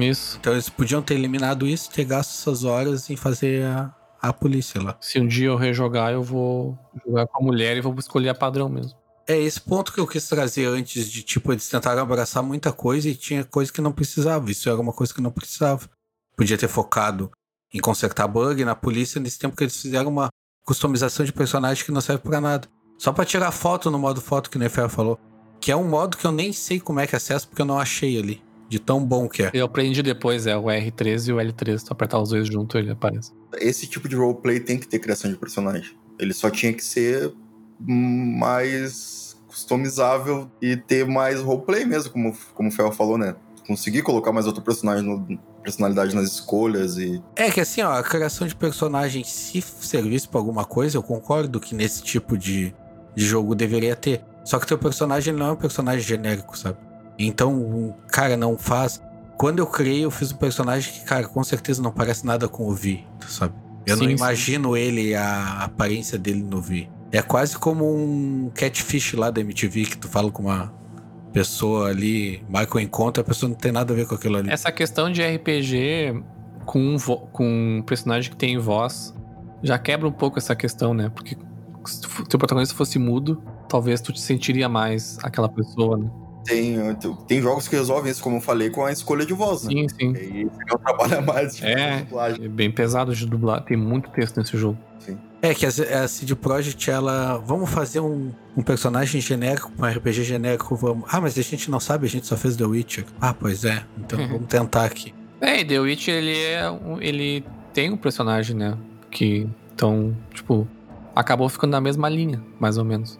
Isso. Então eles podiam ter eliminado isso, ter gasto essas horas em fazer a, a polícia lá. Se um dia eu rejogar, eu vou jogar com a mulher e vou escolher a padrão mesmo. É esse ponto que eu quis trazer antes de, tipo, eles tentaram abraçar muita coisa e tinha coisa que não precisava. Isso era uma coisa que não precisava. Podia ter focado em consertar bug na polícia nesse tempo que eles fizeram uma customização de personagem que não serve para nada. Só para tirar foto no modo foto que o Nefer falou. Que é um modo que eu nem sei como é que acessa porque eu não achei ali. De tão bom que é. Eu aprendi depois, é o R13 e o L13. Se tu apertar os dois junto, ele aparece. Esse tipo de roleplay tem que ter criação de personagem. Ele só tinha que ser mais customizável e ter mais roleplay mesmo, como, como o Fel falou, né? Conseguir colocar mais outro personagem no, personalidade nas escolhas e. É que assim, ó, a criação de personagem, se servisse pra alguma coisa, eu concordo que nesse tipo de, de jogo deveria ter. Só que teu personagem não é um personagem genérico, sabe? Então, cara, não faz. Quando eu criei, eu fiz um personagem que, cara, com certeza não parece nada com o Vi, sabe? Eu sim, não imagino sim. ele, a aparência dele no Vi. É quase como um catfish lá da MTV que tu fala com uma pessoa ali, marca um encontro, a pessoa não tem nada a ver com aquilo ali. Essa questão de RPG com um, com um personagem que tem voz já quebra um pouco essa questão, né? Porque se o teu protagonista fosse mudo, talvez tu te sentiria mais aquela pessoa, né? Tem, tem jogos que resolvem isso, como eu falei, com a escolha de voz, né? Sim, sim. E aí seria um trabalho a mais de É. dublagem. É bem pesado de dublar. Tem muito texto nesse jogo. É que a, a CD Projekt, ela. Vamos fazer um, um personagem genérico, um RPG genérico, vamos. Ah, mas a gente não sabe, a gente só fez The Witcher. Ah, pois é. Então vamos tentar aqui. É, e The Witch, ele é. um- Ele tem um personagem, né? Que. Então, tipo, acabou ficando na mesma linha, mais ou menos?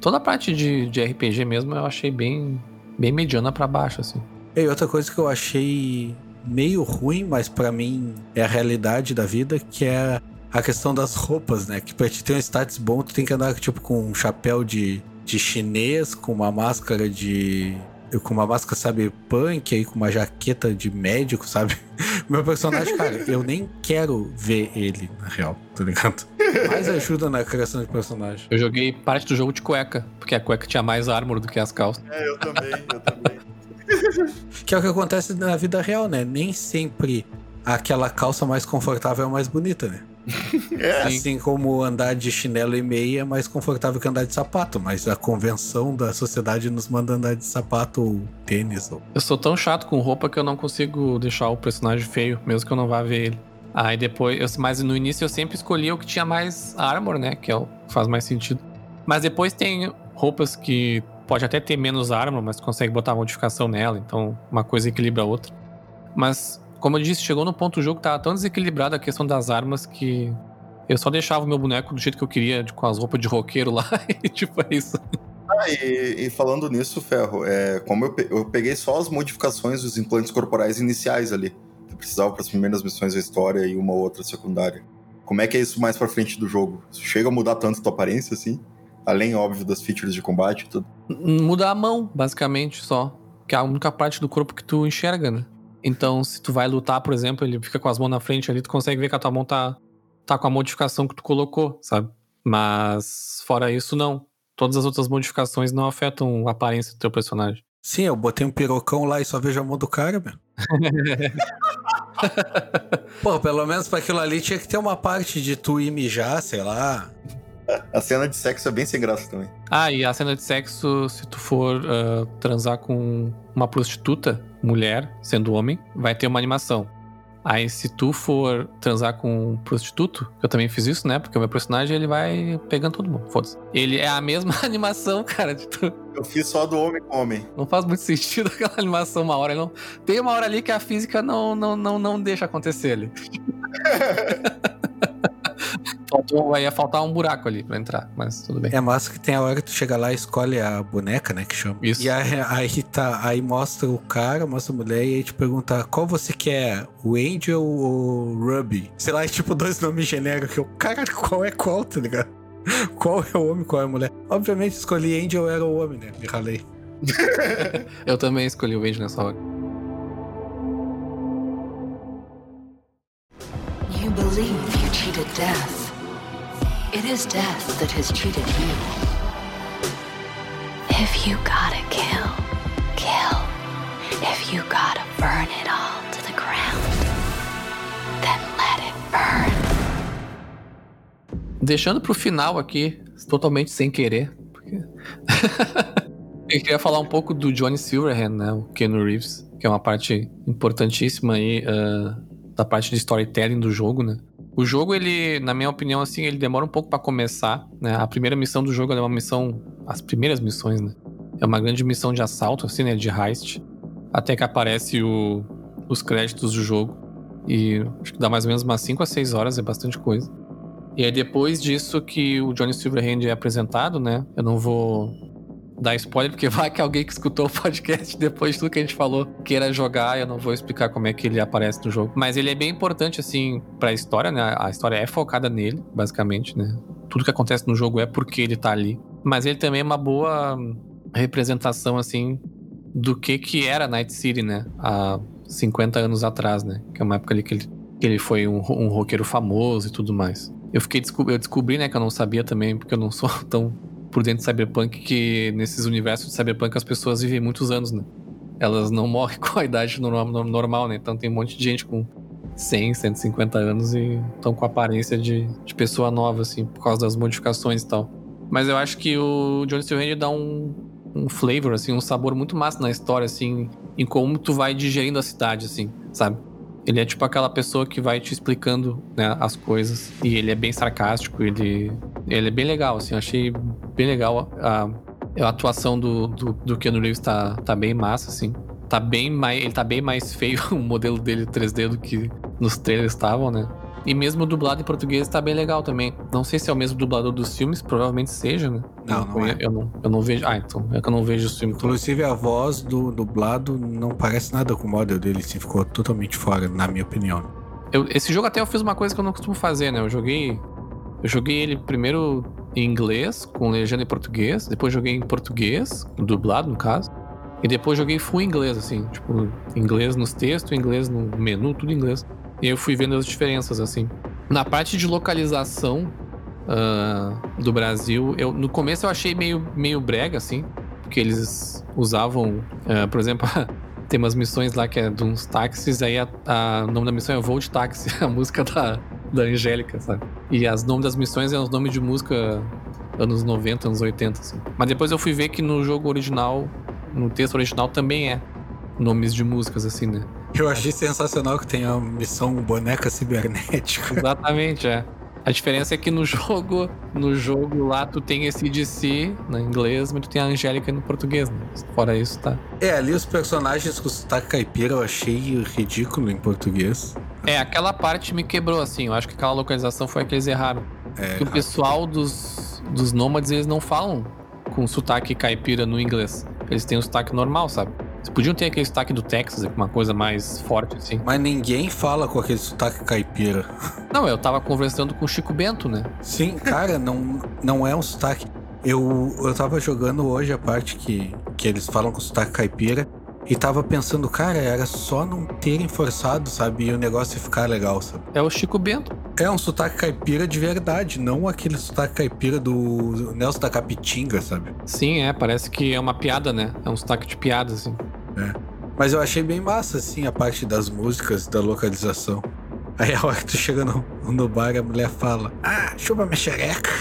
Toda a parte de, de RPG mesmo eu achei bem. Bem mediana pra baixo, assim. E outra coisa que eu achei meio ruim, mas pra mim é a realidade da vida, que é a questão das roupas, né? Que pra te ter um status bom, tu tem que andar tipo com um chapéu de, de chinês, com uma máscara de. Com uma máscara, sabe, punk, aí com uma jaqueta de médico, sabe? Meu personagem, cara, eu nem quero ver ele, na real, tá ligado? Mais ajuda na criação de personagem. Eu joguei parte do jogo de cueca, porque a cueca tinha mais armor do que as calças. É, eu também, eu também. Que é o que acontece na vida real, né? Nem sempre aquela calça mais confortável é a mais bonita, né? É, Assim como andar de chinelo e meia é mais confortável que andar de sapato, mas a convenção da sociedade nos manda andar de sapato ou tênis. Ou... Eu sou tão chato com roupa que eu não consigo deixar o personagem feio, mesmo que eu não vá ver ele. Aí depois, eu- mas no início eu sempre escolhia o que tinha mais armor, né? Que é o que faz mais sentido. Mas depois tem roupas que pode até ter menos armor, mas consegue botar modificação nela, então uma coisa equilibra a outra. Mas, como eu disse, chegou no ponto do jogo que tava tão desequilibrada a questão das armas que eu só deixava o meu boneco do jeito que eu queria, com as roupas de roqueiro lá, e tipo, é isso. Ah, e, e falando nisso, Ferro, é, como eu, pe- eu peguei só as modificações dos implantes corporais iniciais ali, que eu precisava para as primeiras missões da história e uma outra secundária. Como é que é isso mais pra frente do jogo? Isso chega a mudar tanto tua aparência, assim? Além, óbvio, das features de combate e tudo. Muda a mão, basicamente, só. Que é a única parte do corpo que tu enxerga, né? Então, se tu vai lutar, por exemplo, ele fica com as mãos na frente ali, tu consegue ver que a tua mão tá, tá com a modificação que tu colocou, sabe? Mas, fora isso, não. Todas as outras modificações não afetam a aparência do teu personagem. Sim, eu botei um pirocão lá e só vejo a mão do cara, meu. Pô, pelo menos pra aquilo ali tinha que ter uma parte de tu ir mijar, sei lá. A cena de sexo é bem sem graça também. Ah, e a cena de sexo, se tu for ah, transar com uma prostituta, mulher, sendo homem, vai ter uma animação. Aí, se tu for transar com um prostituto, eu também fiz isso, né? Porque o meu personagem, ele vai pegando todo mundo, foda-se. Ele é a mesma animação, cara, de tu. Eu fiz só do homem com homem. Não faz muito sentido aquela animação uma hora. Não... Tem uma hora ali que a física não, não, não, não deixa acontecer ali. Faltou, aí ia faltar um buraco ali pra entrar, mas tudo bem. É massa que tem a hora que tu chega lá e escolhe a boneca, né, que chama. Isso. E aí, aí tá, aí mostra o cara, mostra a mulher e aí te pergunta qual você quer, o Angel ou o Ruby? Sei lá, é tipo dois nomes genéricos. Eu, caralho, qual é qual, tá ligado? Qual é o homem, qual é a mulher? Obviamente escolhi Angel, era o homem, né? Me ralei. Eu também escolhi o Angel nessa hora. You believe you cheated death. It is death that has cheated you. If you gotta kill, kill. If you gotta burn it all to the ground, then let it burn. Deixando pro final aqui, totalmente sem querer. Porque... Eu queria falar um pouco do Johnny Silverhand, né? O Keanu Reeves, que é uma parte importantíssima aí ah, da parte de storytelling do jogo, né? O jogo, ele, na minha opinião, assim, ele demora um pouco pra começar, né? A primeira missão do jogo é uma missão... As primeiras missões, né? É uma grande missão de assalto, assim, né? De heist. Até que aparece o, os créditos do jogo. E acho que dá mais ou menos umas 5 a 6 horas, é bastante coisa. E aí depois disso que o Johnny Silverhand é apresentado, né? Eu não vou dar spoiler, porque vai que alguém que escutou o podcast depois de tudo que a gente falou queira jogar, eu não vou explicar como é que ele aparece no jogo. Mas ele é bem importante, assim, pra história, né? A história é focada nele, basicamente, né? Tudo que acontece no jogo é porque ele tá ali. Mas ele também é uma boa representação, assim, do que que era Night City, né? Há 50 anos atrás, né? Que é uma época ali que ele, que ele foi um, um roqueiro famoso e tudo mais. Eu fiquei eu descobri, né, que eu não sabia também, porque eu não sou tão por dentro de Cyberpunk, que nesses universos de Cyberpunk as pessoas vivem muitos anos, né? Elas não morrem com a idade normal, normal né? Então tem um monte de gente com 100, 150 anos e estão com aparência de, de pessoa nova, assim, por causa das modificações e tal. Mas eu acho que o Johnny Silverhand dá um, um flavor, assim, um sabor muito massa na história, assim, em como tu vai digerindo a cidade, assim, sabe? Ele é tipo aquela pessoa que vai te explicando né, as coisas. E ele é bem sarcástico, ele, ele é bem legal, assim. Achei bem legal a, a atuação do, do, do Keanu Reeves tá, tá bem massa, assim. Tá bem mais, ele tá bem mais feio o modelo dele 3D do que nos trailers estavam, né? E mesmo dublado em português tá bem legal também. Não sei se é o mesmo dublador dos filmes, provavelmente seja, né? Não, Eu não conhe- é. Eu não, eu não vejo. Ah, então. É que eu não vejo os filmes. Inclusive a voz do dublado não parece nada com o model dele, assim, ficou totalmente fora, na minha opinião. Eu- esse jogo até eu fiz uma coisa que eu não costumo fazer, né? Eu joguei. Eu joguei ele primeiro em inglês, com legenda em português, depois joguei em português, dublado no caso, e depois joguei full inglês, assim, tipo, inglês nos textos, inglês no menu, tudo em inglês. Eu fui vendo as diferenças, assim. Na parte de localização ah, do Brasil, eu, no começo eu achei meio, meio brega, assim, porque eles usavam, ah, por exemplo, tem umas missões lá que é de uns táxis, aí a, a- o nome da missão é Voo de Táxi, a música da, da Angélica, sabe? E as nomes das missões é os nomes de música anos 90, anos 80, assim. Mas depois eu fui ver que no jogo original, no texto original também é nomes de músicas, assim, né? Eu achei sensacional que tem a missão boneca cibernética. Exatamente, é. A diferença é que no jogo, no jogo lá tu tem esse DC no inglês, mas tu tem a Angélica no português, né? Fora isso, tá. É, ali os personagens com sotaque caipira eu achei ridículo em português. É, aquela parte me quebrou, assim. Eu acho que aquela localização foi a que eles erraram. É, que o pessoal dos, dos nômades, eles não falam com sotaque caipira no inglês. Eles têm o sotaque normal, sabe? Eles podiam ter aquele sotaque do Texas, uma coisa mais forte, assim. Mas ninguém fala com aquele sotaque caipira. Não, eu tava conversando com o Chico Bento, né? Sim, cara, não, não é um sotaque. Eu, eu tava jogando hoje a parte que, que eles falam com sotaque caipira e tava pensando, cara, era só não terem forçado, sabe? E o negócio ficar legal, sabe? É o Chico Bento. É um sotaque caipira de verdade, não aquele sotaque caipira do Nelson da Capitinga, sabe? Sim, é, parece que é uma piada, né? É um sotaque de piada, assim. Mas eu achei bem massa, assim, a parte das músicas, da localização. Aí a hora que tu chega no, no bar, a mulher fala: Ah, chupa minha xereca.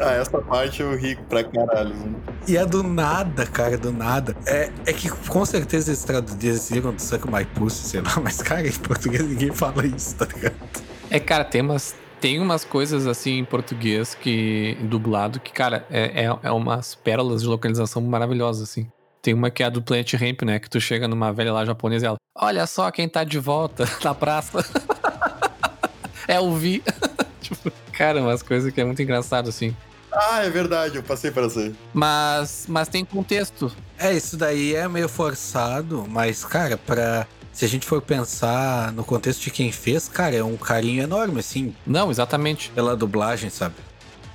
Ah, essa parte eu ri pra caralho. né? E é do nada, cara, do nada. É, é que com certeza eles traduziram do Suck My Pussy, sei lá, mas, cara, em português ninguém fala isso, tá ligado? É, cara, tem umas, tem umas coisas assim em português que dublado que, cara, é, é, é umas pérolas de localização maravilhosas, assim. Tem uma que é a do Planet Ramp, né? Que tu chega numa velha lá japonesa e ela, olha só quem tá de volta na praça. é o Vi. tipo, cara, umas coisas que é muito engraçado, assim. Ah, é verdade, eu passei pra você. Mas, mas tem contexto. É, isso daí é meio forçado, mas, cara, pra. Se a gente for pensar no contexto de quem fez, cara, é um carinho enorme, assim, Não, exatamente. pela dublagem, sabe?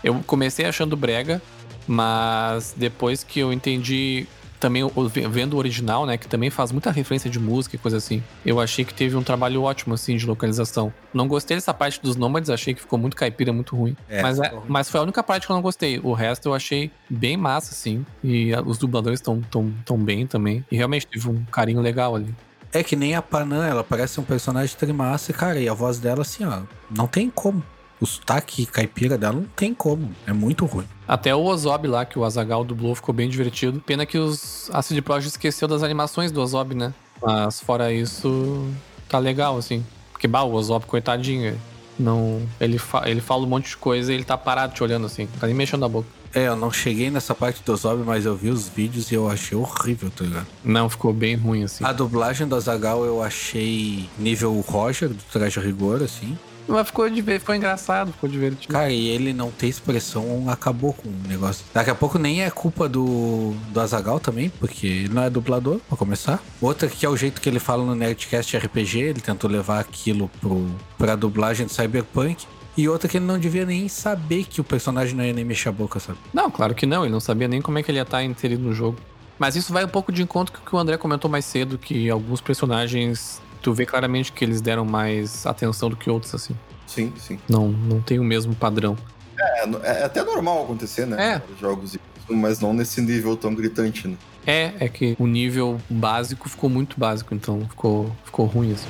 Eu comecei achando brega, mas depois que eu entendi também vendo o original, né, que também faz muita referência de música e coisa assim, eu achei que teve um trabalho ótimo assim de localização. Não gostei dessa parte dos nômades, achei que ficou muito caipira, muito ruim. É, mas, é- mas foi a única parte que eu não gostei. O resto eu achei bem massa, assim. E os dubladores estão tão, tão bem também. E realmente teve um carinho legal ali. É que nem a Panam, ela parece um personagem trimassa, cara, e a voz dela, assim, ó, não tem como. O sotaque caipira dela não tem como. É muito ruim. Até o Ozob lá, que o Azagal dublou, ficou bem divertido. Pena que os, a CD Projekt esqueceu das animações do Ozob, né? Mas fora isso, tá legal, assim. Porque, bah, o Ozob, coitadinho, não, ele, fa, ele fala um monte de coisa e ele tá parado te olhando, assim. Tá nem mexendo a boca. É, eu não cheguei nessa parte do Zob, mas eu vi os vídeos e eu achei horrível, tá ligado? Não, ficou bem ruim, assim. A dublagem do Azagal eu achei nível Roger, do Traje Rigor, assim. Mas ficou, diver- ficou engraçado, ficou divertido. Cara, e ele não ter expressão acabou com o negócio. Daqui a pouco nem é culpa do, do Azagal também, porque ele não é dublador, pra começar. Outra que é o jeito que ele fala no Nerdcast RPG, ele tentou levar aquilo pro, pra dublagem do Cyberpunk. E outra que ele não devia nem saber que o personagem não ia nem mexer a boca, sabe? Não, claro que não. Ele não sabia nem como é que ele ia estar inserido no jogo. Mas isso vai um pouco de encontro com o que o André comentou mais cedo, que alguns personagens Tu vê claramente que eles deram mais atenção do que outros, assim. Sim, sim. Não, não tem o mesmo padrão. É, é até normal acontecer, né? É. Jogos, mas não nesse nível tão gritante, né? É, é que o nível básico ficou muito básico, então ficou, ficou ruim, assim.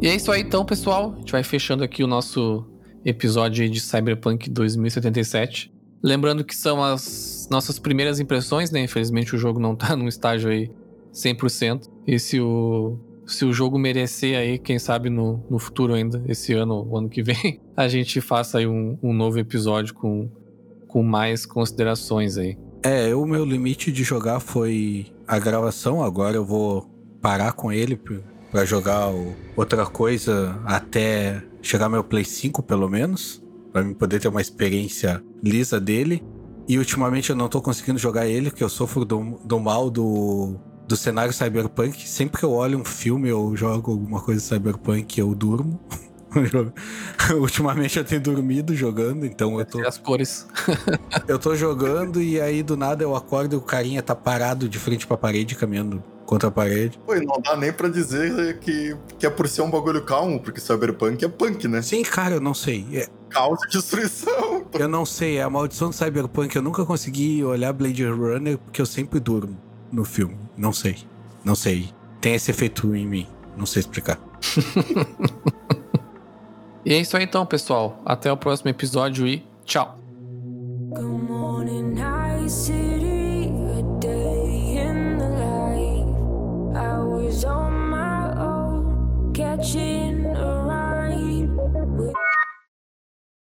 E é isso aí então, pessoal. A gente vai fechando aqui o nosso episódio de Cyberpunk 2077. Lembrando que são as nossas primeiras impressões, né? Infelizmente o jogo não tá num estágio aí 100%. E se o, se o jogo merecer aí, quem sabe no, no futuro ainda, esse ano ou ano que vem, a gente faça aí um, um novo episódio com, com mais considerações aí. É, o meu limite de jogar foi a gravação. Agora eu vou parar com ele para jogar outra coisa até chegar meu Play 5, pelo menos. Pra mim poder ter uma experiência lisa dele. E ultimamente eu não tô conseguindo jogar ele, porque eu sofro do, do mal do, do cenário cyberpunk. Sempre que eu olho um filme ou jogo alguma coisa cyberpunk, eu durmo. Ultimamente eu tenho dormido jogando, então eu tô. As cores. eu tô jogando e aí do nada eu acordo e o carinha tá parado de frente pra parede, caminhando contra a parede. Pô, e não dá nem pra dizer que, que é por ser um bagulho calmo, porque Cyberpunk é punk, né? Sim, cara, eu não sei. É... Caos e destruição. Eu não sei, é a maldição do Cyberpunk. Eu nunca consegui olhar Blade Runner porque eu sempre durmo no filme. Não sei. Não sei. Tem esse efeito em mim. Não sei explicar. e é isso aí então, pessoal. Até o próximo episódio e tchau. Good morning, on my own, catching up.